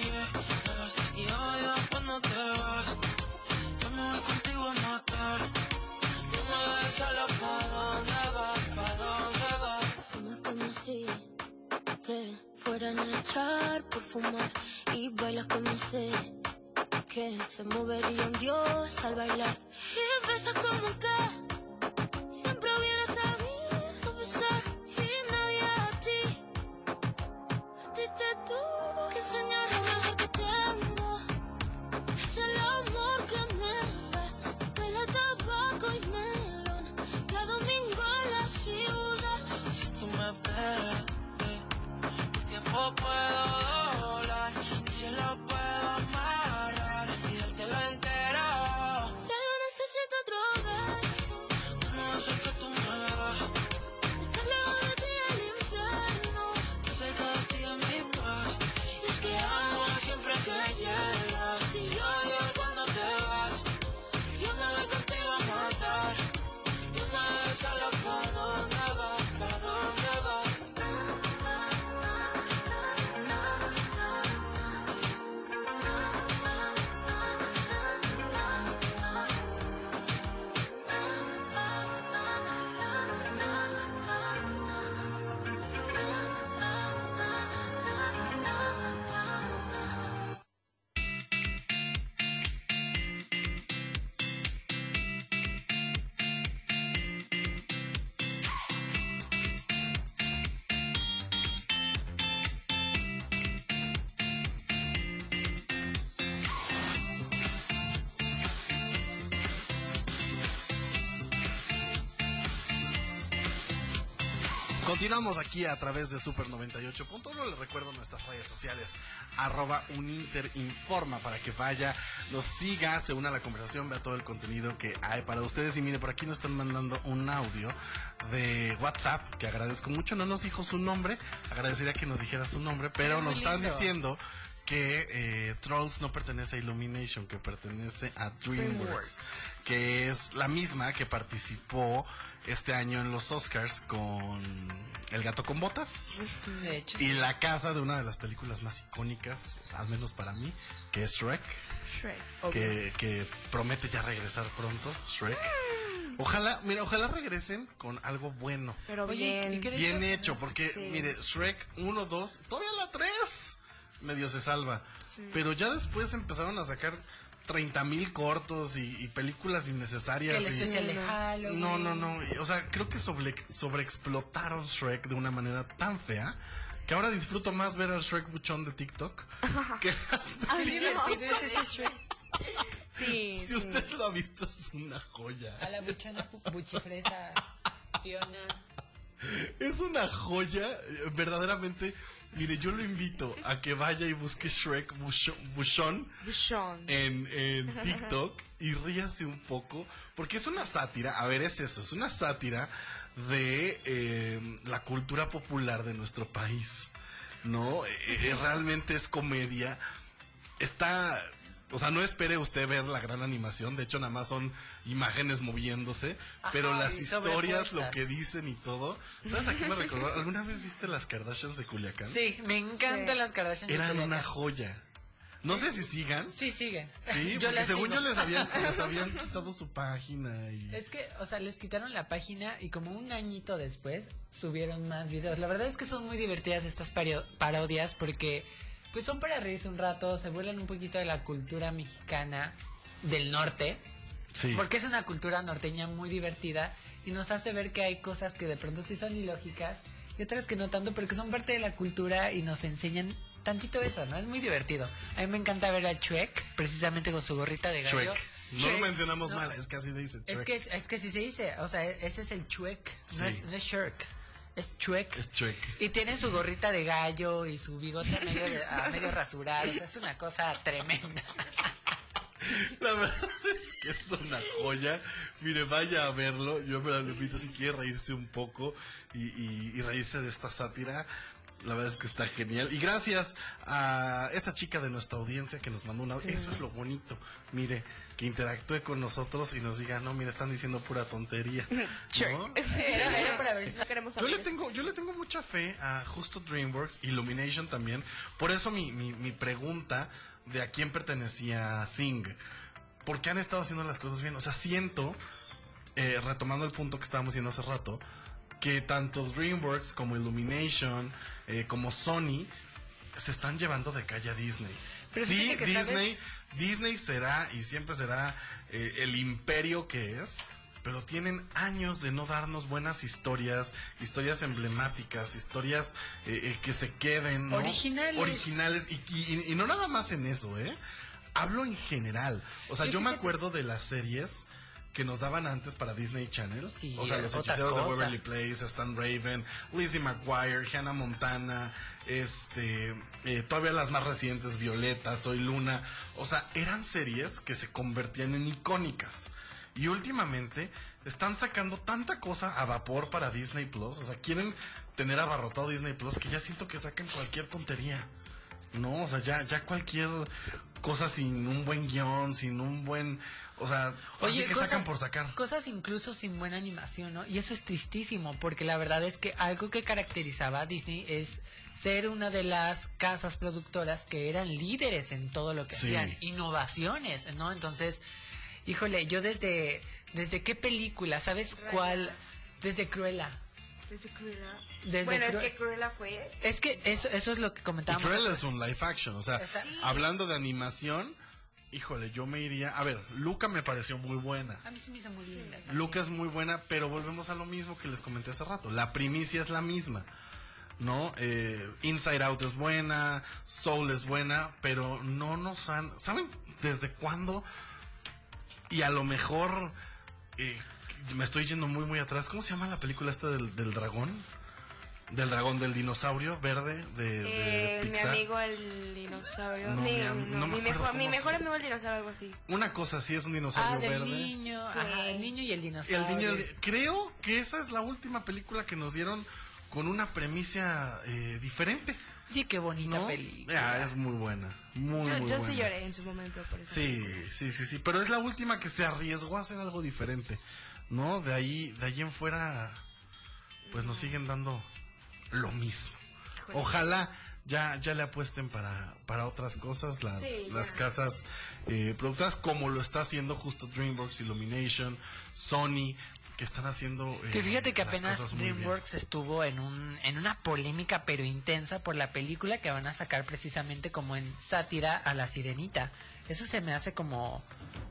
no me dejes sola, ¿pa' dónde vas? ¿Pa' dónde vas? Fumas como si te fueran a echar por fumar. Y bailas como sé que se movería un dios al bailar. Y besas como que siempre hubiera sabido besar. Si el tiempo puedo doblar, el cielo puedo Continuamos aquí a través de Super 98.1. Les recuerdo nuestras redes sociales, arroba uninterinforma, para que vaya, nos siga, se una a la conversación, vea todo el contenido que hay para ustedes. Y mire, por aquí nos están mandando un audio de WhatsApp, que agradezco mucho. No nos dijo su nombre, agradecería que nos dijera su nombre, pero nos están diciendo que eh, Trolls no pertenece a Illumination, que pertenece a DreamWorks, DreamWorks. Que es la misma que participó este año en los Oscars con El gato con botas De hecho, y la casa de una de las películas más icónicas, al menos para mí, que es Shrek, Shrek. que, que promete ya regresar pronto, Shrek. Ojalá, mira, ojalá regresen con algo bueno. Pero Oye, bien. ¿y qué de Bien hecho- hecho, porque Sí. mire, Shrek 1, 2, todavía la 3. medio se salva. Sí. Pero ya después empezaron a sacar 30 mil cortos y, y películas innecesarias. Que el y- de. No, no, no. O sea, creo que sobre, sobreexplotaron Shrek de una manera tan fea que ahora disfruto más ver al Shrek buchón de TikTok que las Ay, películas. no. divertido es ese Shrek. Sí. Si sí. usted lo ha visto, es una joya. A la buchona buchifresa Fiona. Es una joya, eh, verdaderamente. Mire, yo lo invito a que vaya y busque Shrek Busho- Buchón Buchón. en, en TikTok y ríase un poco, porque es una sátira, a ver, es eso, es una sátira de eh, la cultura popular de nuestro país, ¿no? Eh, eh, realmente es comedia, está... O sea, no espere usted ver la gran animación, de hecho nada más son imágenes moviéndose, pero las historias, lo que dicen y todo. ¿Sabes a qué me recordó? ¿Alguna vez viste las Kardashians de Culiacán? Sí, me encantan Sí. las Kardashian. de Eran Culiacán. una joya. No sé si sigan. Sí, siguen. Sí, Yo porque según sigo. yo les habían, les habían quitado su página y... Es que, o sea, les quitaron la página y como un añito después subieron más videos. La verdad es que son muy divertidas estas parodias porque pues son para reírse un rato, se burlan un poquito de la cultura mexicana del norte. Sí. Porque es una cultura norteña muy divertida y nos hace ver que hay cosas que de pronto sí son ilógicas y otras que no tanto, pero que son parte de la cultura y nos enseñan tantito eso, ¿no? Es muy divertido. A mí me encanta ver a Chuek, precisamente con su gorrita de gallo. Chuec. No lo mencionamos ¿no? mal, es que así se dice. Es que, es que si se dice, o sea, ese es el chuec, Sí. no, es, no es shirk, es chuec. Es chuec. Y tiene su gorrita de gallo y su bigote medio, de- a medio rasurado, o sea, es una cosa tremenda. La verdad es que es una joya. Mire, vaya a verlo. Yo me lo invito si quiere reírse un poco y, y- y reírse de esta sátira. La verdad es que está genial. Y gracias a esta chica de nuestra audiencia que nos mandó una... Eso es lo bonito. Mire, que interactúe con nosotros y nos diga, no, mire, están diciendo pura tontería. ¿No? Era, era para ver si No queremos Yo le tengo, yo le tengo mucha fe a justo DreamWorks, Illumination también. Por eso mi, mi, mi pregunta de a quién pertenecía Sing. ¿Por qué han estado haciendo las cosas bien? O sea, siento, eh, retomando el punto que estábamos diciendo hace rato, que tanto DreamWorks como Illumination, eh, como Sony, se están llevando de calle a Disney. Pero sí, que, Disney, ¿sabes? Disney será y siempre será eh, el imperio que es, pero tienen años de no darnos buenas historias, historias emblemáticas, historias eh, eh, que se queden, ¿no? Originales. Originales y, y- y no nada más en eso, ¿eh? Hablo en general. O sea, yo me acuerdo de las series que nos daban antes para Disney Channel. Sí, o sea, los hechiceros de. Waverly Place, Stan Raven, Lizzie McGuire, Hannah Montana, este, eh, todavía las más recientes, Violeta, Soy Luna. O sea, eran series que se convertían en icónicas. Y últimamente están sacando tanta cosa a vapor para Disney Plus. O sea, quieren tener abarrotado Disney Plus que ya siento que sacan cualquier tontería. No, o sea, ya, ya cualquier cosa sin un buen guion, sin un buen... O sea, oye, que cosa- sacan por sacar. Cosas incluso sin buena animación, ¿no? Y eso es tristísimo, porque la verdad es que algo que caracterizaba a Disney es ser una de las casas productoras que eran líderes en todo lo que Sí. hacían, innovaciones, ¿no? Entonces, híjole, yo desde, desde qué película, ¿sabes cuál? Desde Cruella. Desde Cruella. Desde bueno, Cru- es que Cruella fue. Es que eso, eso es lo que Y comentábamos. Cruella es un live action, o sea, hablando de animación, híjole, yo me iría... A ver, Luca me pareció muy buena. A mí se me hizo muy linda. Luca es muy buena, pero volvemos a lo mismo que les comenté hace rato. La primicia es la misma, ¿no? Eh, Inside Out es buena, Soul es buena, pero no nos han... ¿Saben desde cuándo? Y a lo mejor... eh, me estoy yendo muy, muy atrás. ¿Cómo se llama la película esta del, del dragón? Del dragón, del dinosaurio verde de, de Eh, mi Pixar. amigo el dinosaurio. No, mi, mi no, no mi mejor, mi mejor amigo el dinosaurio, algo así. Una cosa sí es un Ah, dinosaurio del verde. niño, Sí. ajá, el niño y el dinosaurio. El niño, creo que esa es la última película que nos dieron con una premisa eh, diferente. Oye, qué bonita ¿no? película. Ah, es muy buena, muy yo muy yo buena. sí lloré en su momento por eso. Sí, sí, sí, sí, pero es la última que se arriesgó a hacer algo diferente, ¿no? De ahí, de ahí en fuera, pues nos siguen dando lo mismo. Ojalá ya, ya le apuesten para, para otras cosas las, Sí, las casas eh, productoras, como lo está haciendo justo DreamWorks, Illumination, Sony, que están haciendo. eh, Que fíjate que apenas bien. DreamWorks estuvo en un en una polémica pero intensa por la película que van a sacar precisamente como en sátira a la sirenita. Eso se me hace como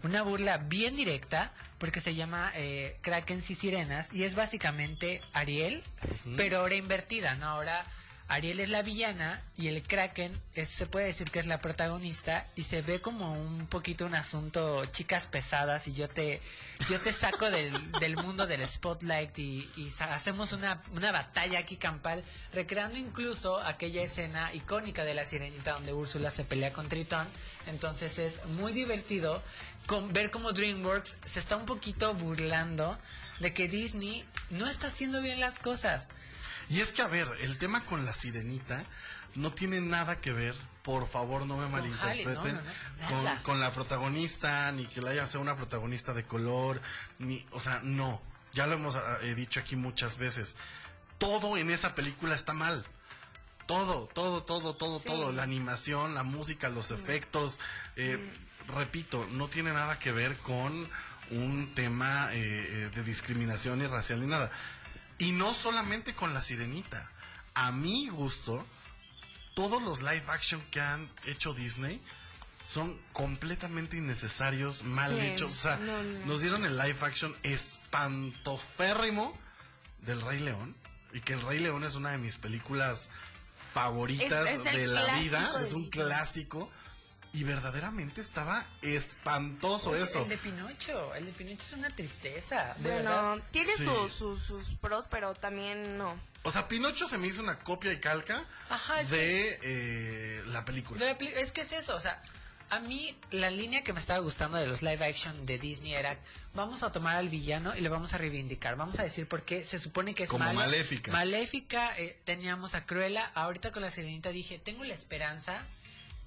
una burla bien directa porque se llama eh, Krakens y Sirenas y es básicamente Ariel, pero ahora invertida, ¿no? Ahora Ariel es la villana y el Kraken es, se puede decir que es la protagonista y se ve como un poquito un asunto chicas pesadas y yo te yo te saco del, del mundo del spotlight y, y hacemos una, una batalla aquí campal recreando incluso aquella escena icónica de la sirenita donde Úrsula se pelea con Tritón entonces es muy divertido con, ver cómo DreamWorks se está un poquito burlando de que Disney no está haciendo bien las cosas Y es que, a ver, el tema con la sirenita no tiene nada que ver, por favor no me malinterpreten, Halle, no, no, no, con, la protagonista, ni que la haya sea una protagonista de color, ni, o sea, no. Ya lo hemos eh, dicho aquí muchas veces. Todo en esa película está mal. Todo, todo, todo, todo, Sí. todo. La animación, la música, los efectos. eh, Repito, no tiene nada que ver con un tema eh, eh, de discriminación y racial ni nada. Y no solamente con la sirenita. A mi gusto, todos los live action que han hecho Disney son completamente innecesarios, mal Sí, hechos. O sea, no, no. nos dieron el live action espantoférrimo del Rey León. Y que el Rey León es una de mis películas favoritas Es- es el de la vida. Es un clásico. Y verdaderamente estaba espantoso Oye, eso. El de Pinocho, el de Pinocho es una tristeza, de verdad. Bueno, tiene Sí. sus, sus, sus pros, pero también no. O sea, Pinocho se me hizo una copia y calca Ajá, de eh, la película. Lo Es que es eso, o sea, a mí la línea que me estaba gustando de los live action de Disney era vamos a tomar al villano y le vamos a reivindicar, vamos a decir por qué se supone que es Como malo. Maléfica. Maléfica, eh, teníamos a Cruella, ahorita con la Sirenita dije, tengo la esperanza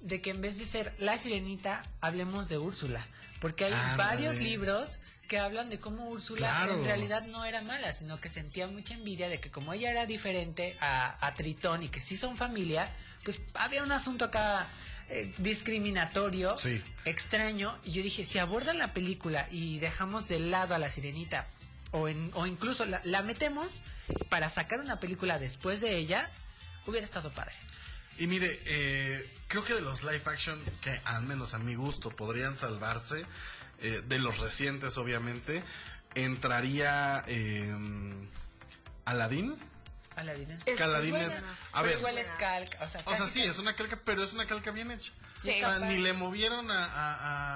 de que en vez de ser la Sirenita, hablemos de Úrsula, porque hay Ándale. varios libros que hablan de cómo Úrsula Claro. en realidad no era mala, sino que sentía mucha envidia de que como ella era diferente a, a Tritón y que sí son familia, pues había un asunto acá eh, discriminatorio, Sí. extraño, y yo dije, si abordan la película y dejamos de lado a la sirenita, o, en, o incluso la, la metemos para sacar una película después de ella, hubiera estado padre. Y mire, eh, creo que de los live action que al menos a mi gusto podrían salvarse, eh, de los recientes obviamente, entraría eh, Aladdin. Aladdin es- buena. a Pero ver, igual es calca, o sea, o sea, sí, es una calca, pero es una calca bien hecha. Sí. O sea, ni le movieron a, a-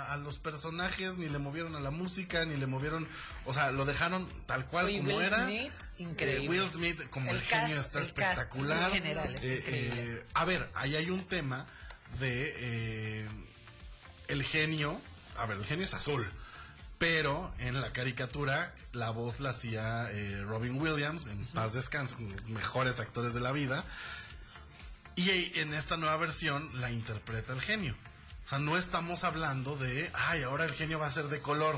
a- a los personajes, ni le movieron a la música, ni le movieron, o sea, lo dejaron tal cual como Will era. Smith, increíble. Eh, Will Smith, como el, El genio, está el espectacular. general, Eh, eh, a ver, ahí hay un tema de eh, el genio. A ver, el genio es azul. Pero en la caricatura la voz la hacía eh, Robin Williams, en paz descanse, uno de los mejores actores de la vida. Y en esta nueva versión la interpreta el genio. O sea, no estamos hablando de, ay, ahora el genio va a ser de color.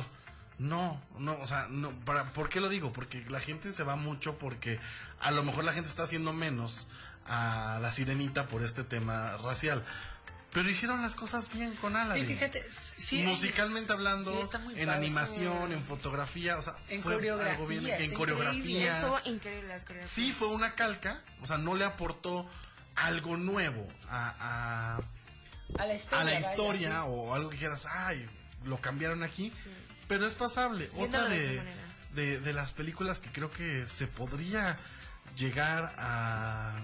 No, no, o sea, no, para, ¿por qué lo digo? Porque la gente se va mucho porque a lo mejor la gente está haciendo menos a la sirenita por este tema racial. Pero hicieron las cosas bien con Aladdin. Y fíjate, sí, Musicalmente hablando, sí, está muy en padre. animación, en fotografía, o sea, En fue coreografía, algo bien, en increíble. coreografía. Estuvo increíble las coreografías. Sí, fue una calca, o sea, no le aportó algo nuevo a, a, a la historia, a la vaya, historia sí. o algo que quieras, ay, lo cambiaron aquí, pero es pasable. Viéndolo Otra de de, de, de las películas que creo que se podría llegar a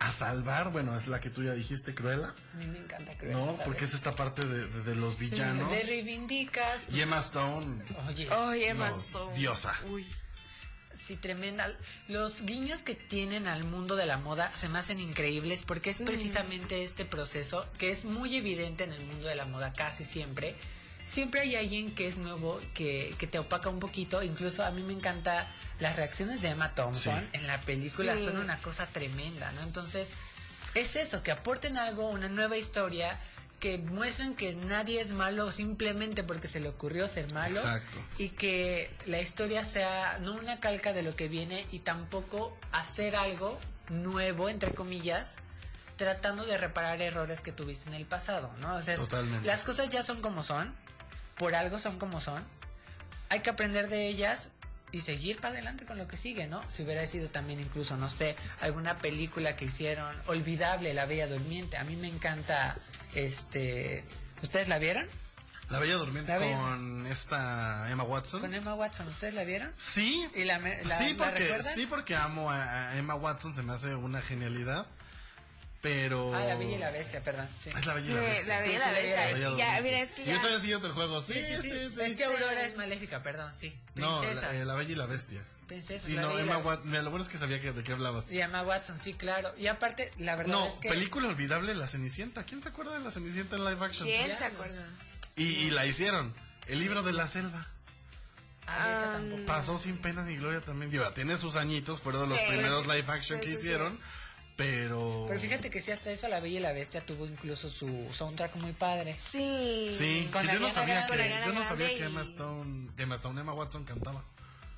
a salvar, bueno, es la que tú ya dijiste, Cruella, A mí me encanta Cruella, ¿no? ¿sabes? Porque es esta parte de, de- de los Sí, villanos. Le reivindicas. Y Emma Stone, Oye, Emma No, Stone. diosa. Uy. Sí, tremenda. Los guiños que tienen al mundo de la moda se me hacen increíbles porque es precisamente este proceso que es muy evidente en el mundo de la moda casi siempre. Siempre hay alguien que es nuevo, que, que te opaca un poquito. Incluso a mí me encanta las reacciones de Emma Thompson Sí. en la película Sí. son una cosa tremenda, ¿no? Entonces, es eso, que aporten algo, una nueva historia, que muestren que nadie es malo simplemente porque se le ocurrió ser malo Exacto. y que la historia sea no una calca de lo que viene y tampoco hacer algo nuevo, entre comillas, tratando de reparar errores que tuviste en el pasado, ¿no? O sea, Totalmente. las cosas ya son como son, por algo son como son, hay que aprender de ellas y seguir para adelante con lo que sigue, ¿no? Si hubiera sido también incluso, no sé, alguna película que hicieron olvidable, La Bella Durmiente. A mí me encanta, este, ¿ustedes la vieron? La Bella Durmiente La con esta Emma Watson. Con Emma Watson, ¿ustedes la vieron? Sí. ¿Y la, me- la- sí, la porque, sí, porque amo a, a Emma Watson, se me hace una genialidad. Pero. Ah, La Bella y la Bestia, perdón. Sí. Es la Bella y la Sí, Bestia. la Sí, Bella y sí, la la Bella y la Bestia. Bella Ya, mira, es que Yo ya... todavía siguiendo el juego. Sí, Sí, sí, sí. sí, sí. Es que Aurora es maléfica, perdón, sí. No, Princesas. la, eh, la Bella y la Bestia. Princesas, Sí, la no, Emma la- Watson. Lo bueno es que sabía que, de qué hablabas. Y Emma Watson, sí, claro. Y aparte, la verdad No, es que... película olvidable, La Cenicienta. ¿Quién se acuerda de La Cenicienta en live action? ¿Quién se acuerda? Y, y la hicieron. El libro de la selva. Ah, esa tampoco. Pasó sin pena ni gloria también. Digo, tiene sus añitos, fueron los Sí. primeros live action Sí, que sí, sí. hicieron. Pero. Pero fíjate que sí, hasta eso La Bella y la Bestia tuvo incluso su soundtrack muy padre. Sí. Sí, Con que yo no sabía que, yo no sabía que Emma Stone, que Emma Stone, Emma Watson cantaba.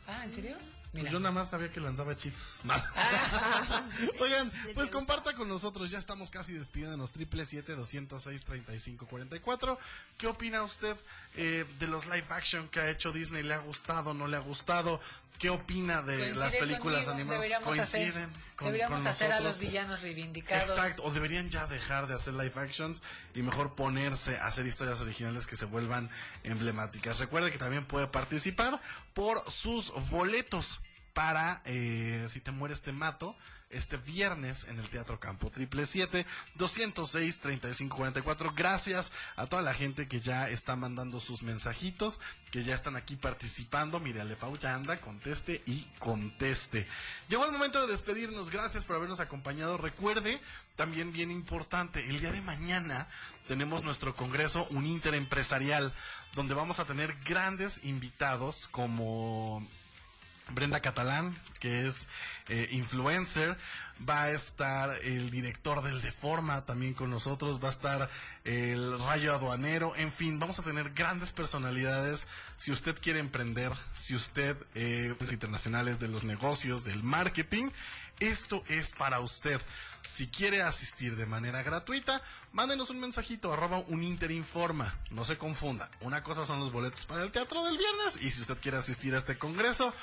Ah, ¿en serio? Pues yo nada más sabía que lanzaba hechizos. No. Oigan, pues comparta con nosotros, ya estamos casi despidiéndonos. Triple siete doscientos seis treinta y cinco cuarenta y cuatro. ¿Qué opina usted eh, de los live action que ha hecho Disney? ¿Le ha gustado? ¿No le ha gustado? ¿Qué opina de Coincide las películas conmigo, animadas? Deberíamos Coinciden hacer, con, deberíamos con hacer a los villanos reivindicados. Exacto, o deberían ya dejar de hacer live actions y mejor ponerse a hacer historias originales que se vuelvan emblemáticas. Recuerde que también puede participar por sus boletos para eh, Si te mueres te mato este viernes en el Teatro Campo Triple 7 206 3544 gracias a toda la gente que ya está mandando sus mensajitos que ya están aquí participando. Mire Alepau ya anda conteste y conteste. Llegó el momento de despedirnos. Gracias por habernos acompañado. Recuerde también bien importante el día de mañana tenemos nuestro congreso un interempresarial donde vamos a tener grandes invitados como Brenda Catalán, que es eh, influencer. Va a estar el director del Deforma también con nosotros. Va a estar el Rayo Aduanero. En fin, vamos a tener grandes personalidades. Si usted quiere emprender, si usted eh, es internacionales de los negocios, del marketing, esto es para usted. Si quiere asistir de manera gratuita, mándenos un mensajito, arroba un interinforma. No se confunda. Una cosa son los boletos para el teatro del viernes y si usted quiere asistir a este congreso,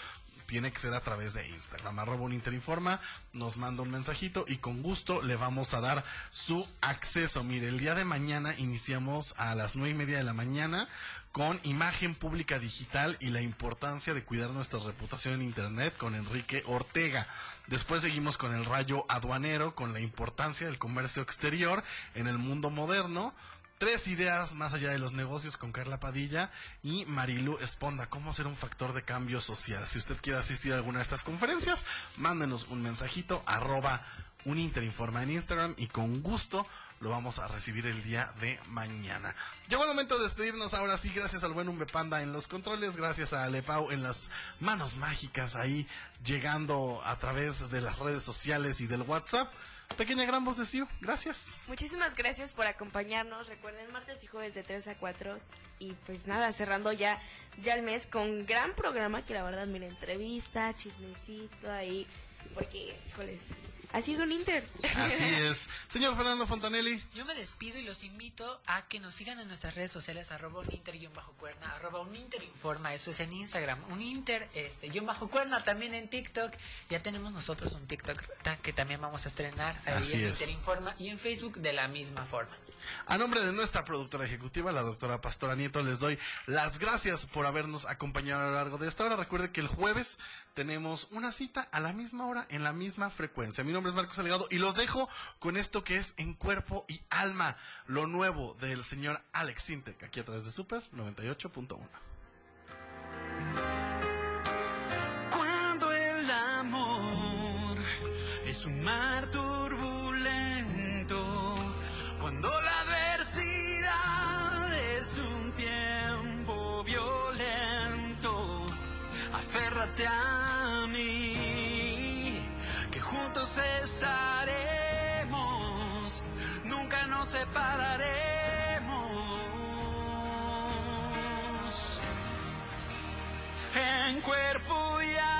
tiene que ser a través de Instagram, arroba un interinforma, nos manda un mensajito y con gusto le vamos a dar su acceso. Mire, el día de mañana iniciamos a las nueve y media de la mañana con imagen pública digital y la importancia de cuidar nuestra reputación en Internet con Enrique Ortega. Después seguimos con el rayo aduanero, con la importancia del comercio exterior en el mundo moderno. Tres ideas más allá de los negocios con Carla Padilla y Marilu Esponda. ¿Cómo ser un factor de cambio social? Si usted quiere asistir a alguna de estas conferencias, mándenos un mensajito, arroba un Interinforma en Instagram y con gusto lo vamos a recibir el día de mañana. Llegó el momento de despedirnos ahora sí, gracias al buen Umbe Panda en los controles, gracias a Alepau en las manos mágicas ahí llegando a través de las redes sociales y del WhatsApp. Pequeña gran voz de Siu, gracias. Muchísimas gracias por acompañarnos. Recuerden, martes y jueves de 3 a 4. Y pues nada, cerrando ya, ya el mes con gran programa que la verdad, mira, entrevista, chismecito ahí. Porque, híjoles, así es un Inter. Así es. Señor Fernando Fontanelli. Yo me despido y los invito a que nos sigan en nuestras redes sociales, arroba uninter-cuerna, arroba uninterinforma, eso es en Instagram, uninter, este, guion bajo cuerna, también en TikTok. Ya tenemos nosotros un TikTok que también vamos a estrenar ahí Así en es. Interinforma y en Facebook de la misma forma. A nombre de nuestra productora ejecutiva, la doctora Pastora Nieto, les doy las gracias por habernos acompañado a lo largo de esta hora. Recuerde que el jueves tenemos una cita a la misma hora, en la misma frecuencia. Mi nombre es Marcos Salgado y los dejo con esto que es En Cuerpo y Alma, lo nuevo del señor Alex Sintek, aquí a través de Super 98.1. Cuando el amor es un mar estaremos, nunca nos separaremos. En cuerpo y alma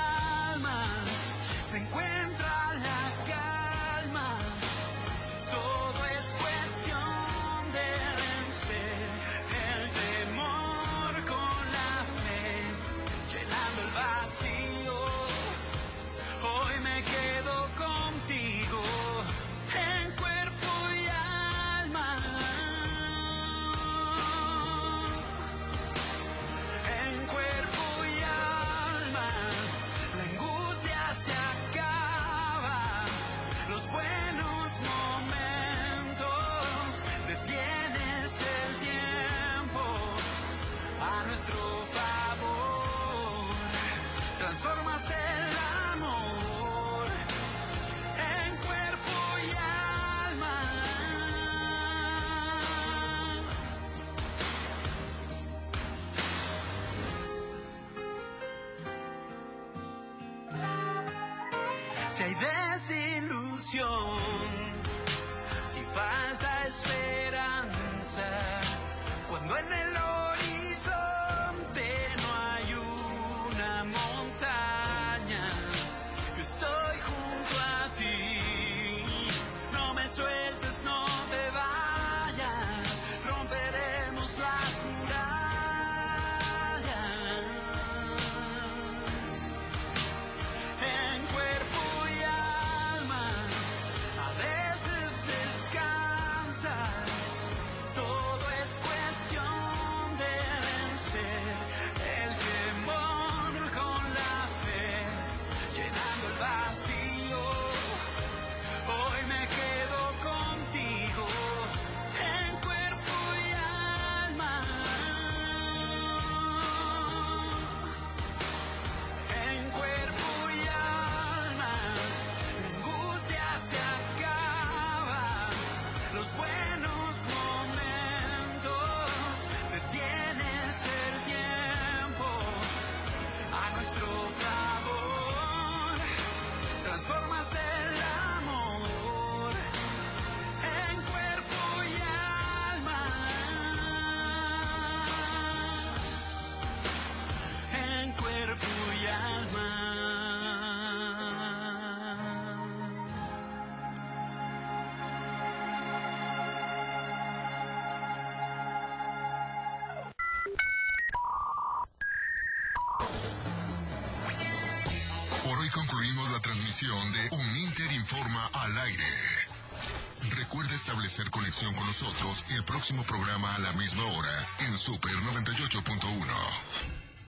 si falta esperanza, cuando en el horizonte establecer conexión con nosotros el próximo programa a la misma hora en Super 98.1.